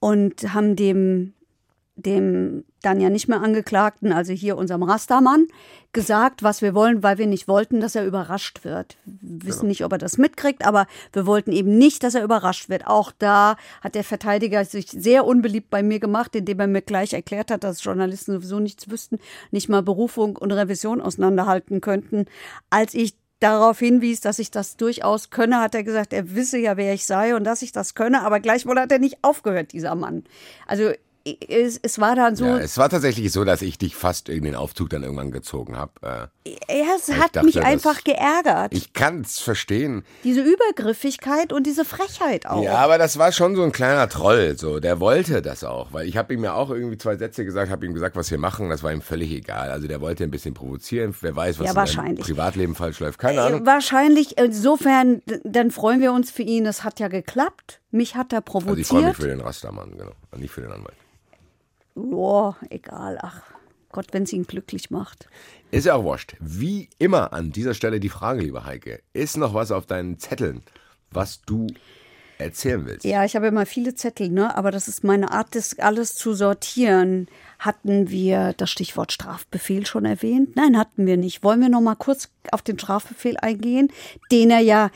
und haben dem dem dann ja nicht mehr Angeklagten, also hier unserem Rastermann, gesagt, was wir wollen, weil wir nicht wollten, dass er überrascht wird. Wir wissen genau. nicht, ob er das mitkriegt, aber wir wollten eben nicht, dass er überrascht wird. Auch da hat der Verteidiger sich sehr unbeliebt bei mir gemacht, indem er mir gleich erklärt hat, dass Journalisten sowieso nichts wüssten, nicht mal Berufung und Revision auseinanderhalten könnten. Als ich darauf hinwies, dass ich das durchaus könne, hat er gesagt, er wisse ja, wer ich sei und dass ich das könne, aber gleichwohl hat er nicht aufgehört, dieser Mann. Also es, es war dann so. Ja, es war tatsächlich so, dass ich dich fast in den Aufzug dann irgendwann gezogen habe. Äh, es hat dachte, mich einfach geärgert. Ich kann es verstehen. Diese Übergriffigkeit und diese Frechheit auch. Ja, aber das war schon so ein kleiner Troll. So, der wollte das auch, weil ich habe ihm ja auch irgendwie zwei Sätze gesagt, habe ihm gesagt, was wir machen. Das war ihm völlig egal. Also der wollte ein bisschen provozieren. Wer weiß, was ja, seinem Privatleben falsch läuft. Keine äh, Ahnung. Wahrscheinlich. Insofern, dann freuen wir uns für ihn. Es hat ja geklappt. Mich hat er provoziert. Also ich freue mich für den Rastermann, genau, nicht für den Anwalt. Boah, egal, ach Gott, wenn es ihn glücklich macht. Ist ja auch wurscht. Wie immer an dieser Stelle die Frage, liebe Heike, ist noch was auf deinen Zetteln, was du erzählen willst? Ja, ich habe immer viele Zettel, ne? aber das ist meine Art, das alles zu sortieren. Hatten wir das Stichwort Strafbefehl schon erwähnt? Nein, hatten wir nicht. Wollen wir noch mal kurz auf den Strafbefehl eingehen, den er ja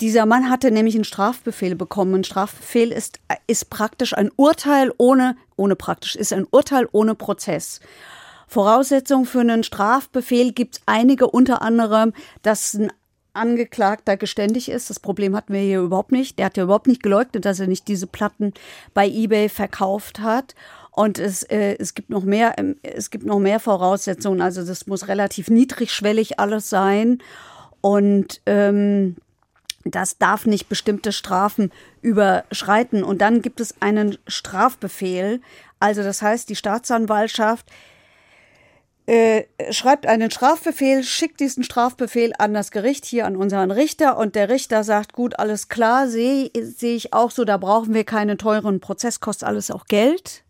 dieser Mann hatte nämlich einen Strafbefehl bekommen. Ein Strafbefehl ist, ist praktisch ein Urteil ohne, ohne praktisch, ist ein Urteil ohne Prozess. Voraussetzung für einen Strafbefehl gibt es einige, unter anderem, dass ein Angeklagter geständig ist. Das Problem hatten wir hier überhaupt nicht. Der hat ja überhaupt nicht geleugnet, dass er nicht diese Platten bei eBay verkauft hat. Und es, äh, es gibt noch mehr, ähm, es gibt noch mehr Voraussetzungen. Also das muss relativ niedrigschwellig alles sein. Und ähm, das darf nicht bestimmte Strafen überschreiten. Und dann gibt es einen Strafbefehl. Also das heißt, die Staatsanwaltschaft äh, schreibt einen Strafbefehl, schickt diesen Strafbefehl an das Gericht, hier an unseren Richter. Und der Richter sagt, gut, alles klar, sehe seh ich auch so, da brauchen wir keinen teuren Prozess, kostet alles auch Geld.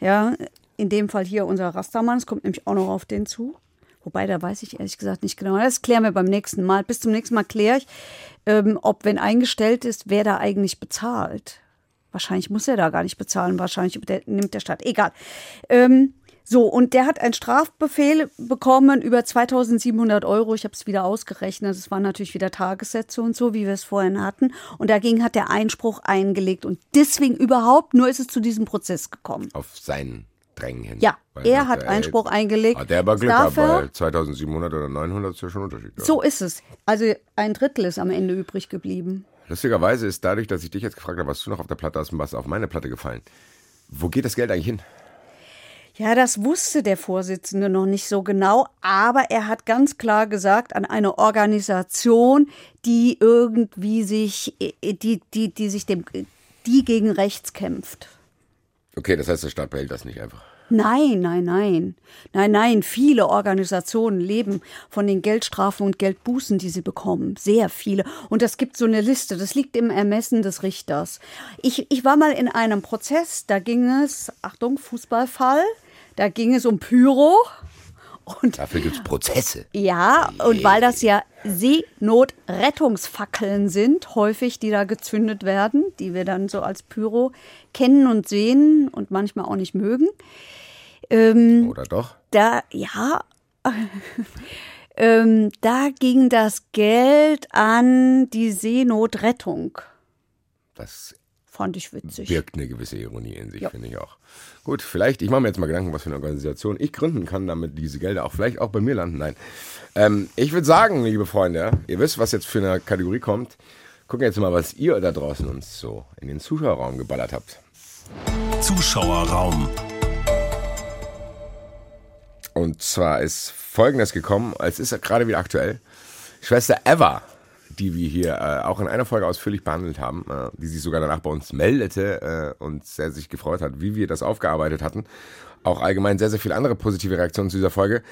Ja, in dem Fall hier unser Rastermann, es kommt nämlich auch noch auf den zu. Wobei, da weiß ich ehrlich gesagt nicht genau. Das klären wir beim nächsten Mal. Bis zum nächsten Mal kläre ich, ähm, ob, wenn eingestellt ist, wer da eigentlich bezahlt. Wahrscheinlich muss er da gar nicht bezahlen. Wahrscheinlich nimmt der Staat. Egal. Ähm, so, und der hat einen Strafbefehl bekommen über 2700 Euro. Ich habe es wieder ausgerechnet. Es waren natürlich wieder Tagessätze und so, wie wir es vorhin hatten. Und dagegen hat der Einspruch eingelegt. Und deswegen überhaupt nur ist es zu diesem Prozess gekommen. Auf seinen Drängen hin. Ja, Weil er hat Einspruch eingelegt. Hat der aber Glück gehabt, weil 2700 oder 900 ist ja schon ein Unterschied. So ist es. Also ein Drittel ist am Ende übrig geblieben. Lustigerweise ist dadurch, dass ich dich jetzt gefragt habe, was du noch auf der Platte hast und was auf meine Platte gefallen. Wo geht das Geld eigentlich hin? Ja, das wusste der Vorsitzende noch nicht so genau, aber er hat ganz klar gesagt an eine Organisation, die irgendwie sich, die, die, die sich dem, die gegen rechts kämpft. Okay, das heißt, der Staat behält das nicht einfach. Nein, nein, nein. Nein, nein. Viele Organisationen leben von den Geldstrafen und Geldbußen, die sie bekommen. Sehr viele. Und das gibt so eine Liste. Das liegt im Ermessen des Richters. Ich, ich war mal in einem Prozess, da ging es, Achtung, Fußballfall, da ging es um Pyro. Und, Dafür gibt es Prozesse. Ja, und weil das ja Seenotrettungsfackeln sind, häufig, die da gezündet werden, die wir dann so als Pyro kennen und sehen und manchmal auch nicht mögen. Ähm, Oder doch? Da, ja. *laughs* ähm, da ging das Geld an die Seenotrettung. Das fand ich witzig. Birgt eine gewisse Ironie in sich, ja. finde ich auch. Gut, vielleicht, ich mache mir jetzt mal Gedanken, was für eine Organisation ich gründen kann, damit diese Gelder auch vielleicht auch bei mir landen. Nein. Ähm, ich würde sagen, liebe Freunde, ihr wisst, was jetzt für eine Kategorie kommt. Gucken jetzt mal, was ihr da draußen uns so in den Zuschauerraum geballert habt. Zuschauerraum. Und zwar ist folgendes gekommen, es ist gerade wieder aktuell. Schwester Eva die wir hier äh, auch in einer Folge ausführlich behandelt haben, äh, die sich sogar danach bei uns meldete äh, und sehr sich gefreut hat, wie wir das aufgearbeitet hatten. Auch allgemein sehr, sehr viele andere positive Reaktionen zu dieser Folge.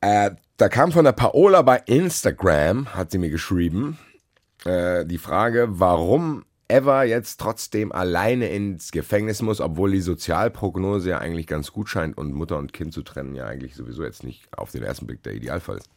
Äh, da kam von der Paola bei Instagram, hat sie mir geschrieben, äh, die Frage, warum Eva jetzt trotzdem alleine ins Gefängnis muss, obwohl die Sozialprognose ja eigentlich ganz gut scheint und Mutter und Kind zu trennen ja eigentlich sowieso jetzt nicht auf den ersten Blick der Idealfall ist.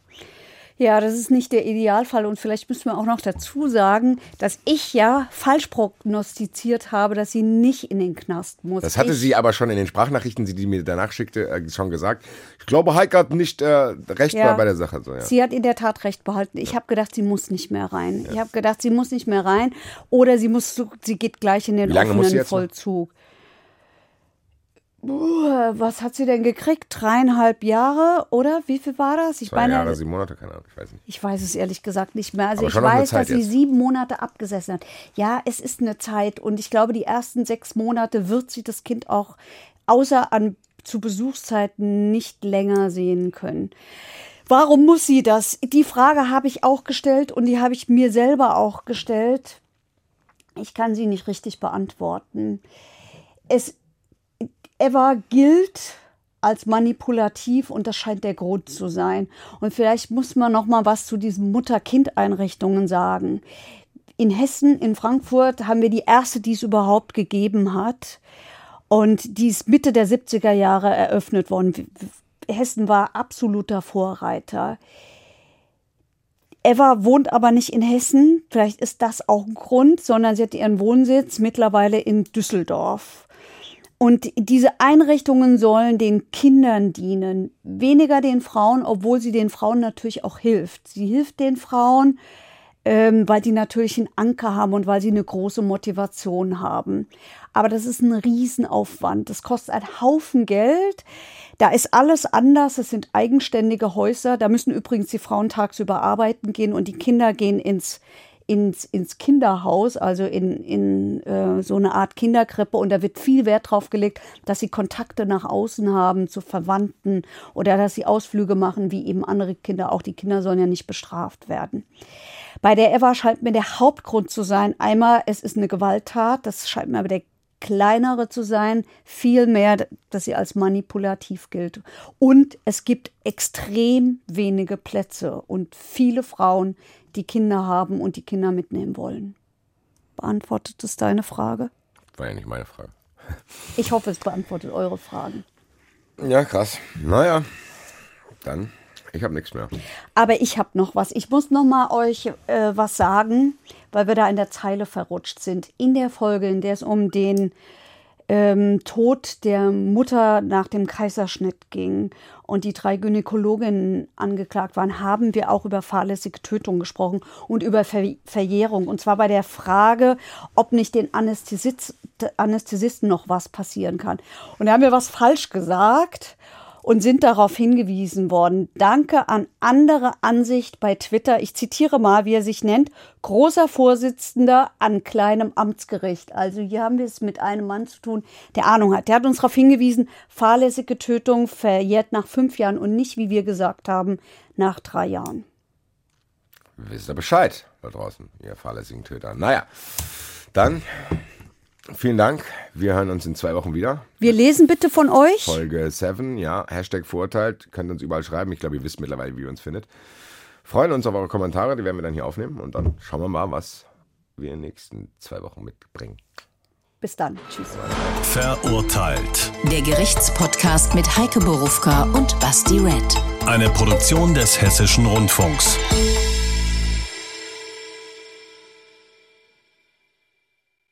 Ja, das ist nicht der Idealfall. Und vielleicht müssen wir auch noch dazu sagen, dass ich ja falsch prognostiziert habe, dass sie nicht in den Knast muss. Das hatte ich, sie aber schon in den Sprachnachrichten, die sie mir danach schickte, äh, schon gesagt. Ich glaube, Heike hat nicht äh, recht ja, bei der Sache. So, ja. Sie hat in der Tat recht behalten. Ich ja. habe gedacht, sie muss nicht mehr rein. Ich habe gedacht, sie muss nicht mehr rein. Oder sie muss, sie geht gleich in den offenen Vollzug. Was hat sie denn gekriegt? Dreieinhalb Jahre, oder? Wie viel war das? Ich Zwei meine, Jahre, sieben Monate, keine Ahnung, ich weiß nicht. Ich weiß es ehrlich gesagt nicht mehr. Also Aber ich weiß, dass sie sieben Monate abgesessen hat. Ja, es ist eine Zeit und ich glaube, die ersten sechs Monate wird sie das Kind auch außer an zu Besuchszeiten nicht länger sehen können. Warum muss sie das? Die Frage habe ich auch gestellt und die habe ich mir selber auch gestellt. Ich kann sie nicht richtig beantworten. Es Eva gilt als manipulativ und das scheint der Grund zu sein. Und vielleicht muss man noch mal was zu diesen Mutter-Kind-Einrichtungen sagen. In Hessen, in Frankfurt haben wir die erste, die es überhaupt gegeben hat. Und die ist Mitte der 70er Jahre eröffnet worden. Hessen war absoluter Vorreiter. Eva wohnt aber nicht in Hessen, vielleicht ist das auch ein Grund, sondern sie hat ihren Wohnsitz mittlerweile in Düsseldorf. Und diese Einrichtungen sollen den Kindern dienen, weniger den Frauen, obwohl sie den Frauen natürlich auch hilft. Sie hilft den Frauen, ähm, weil die natürlich einen Anker haben und weil sie eine große Motivation haben. Aber das ist ein Riesenaufwand. Das kostet einen Haufen Geld. Da ist alles anders. Es sind eigenständige Häuser. Da müssen übrigens die Frauen tagsüber arbeiten gehen und die Kinder gehen ins ins, ins Kinderhaus, also in, in äh, so eine Art Kinderkrippe. Und da wird viel Wert drauf gelegt, dass sie Kontakte nach außen haben zu Verwandten oder dass sie Ausflüge machen, wie eben andere Kinder. Auch die Kinder sollen ja nicht bestraft werden. Bei der Eva scheint mir der Hauptgrund zu sein, einmal, es ist eine Gewalttat, das scheint mir aber der kleinere zu sein, vielmehr, dass sie als manipulativ gilt. Und es gibt extrem wenige Plätze und viele Frauen, die Kinder haben und die Kinder mitnehmen wollen. Beantwortet es deine Frage? War ja nicht meine Frage. Ich hoffe, es beantwortet eure Fragen. Ja, krass. Naja, dann, ich habe nichts mehr. Aber ich habe noch was. Ich muss noch mal euch äh, was sagen, weil wir da in der Zeile verrutscht sind. In der Folge, in der es um den ähm, Tod der Mutter nach dem Kaiserschnitt ging und die drei Gynäkologinnen angeklagt waren, haben wir auch über fahrlässige Tötung gesprochen und über Ver Verjährung. Und zwar bei der Frage, ob nicht den Anästhesist Anästhesisten noch was passieren kann. Und da haben wir was falsch gesagt und sind darauf hingewiesen worden. Danke an andere Ansicht bei Twitter. Ich zitiere mal, wie er sich nennt. Großer Vorsitzender an kleinem Amtsgericht. Also hier haben wir es mit einem Mann zu tun, der Ahnung hat. Der hat uns darauf hingewiesen, fahrlässige Tötung verjährt nach fünf Jahren und nicht, wie wir gesagt haben, nach drei Jahren. Wisst ihr Bescheid da draußen, ihr fahrlässigen Töter. Naja, dann Vielen Dank. Wir hören uns in zwei Wochen wieder. Wir lesen bitte von euch. Folge 7, ja. Hashtag verurteilt. Könnt uns überall schreiben. Ich glaube, ihr wisst mittlerweile, wie ihr uns findet. Freuen uns auf eure Kommentare. Die werden wir dann hier aufnehmen. Und dann schauen wir mal, was wir in den nächsten zwei Wochen mitbringen. Bis dann. Tschüss. Verurteilt. Der Gerichtspodcast mit Heike Borufka und Basti Red. Eine Produktion des Hessischen Rundfunks.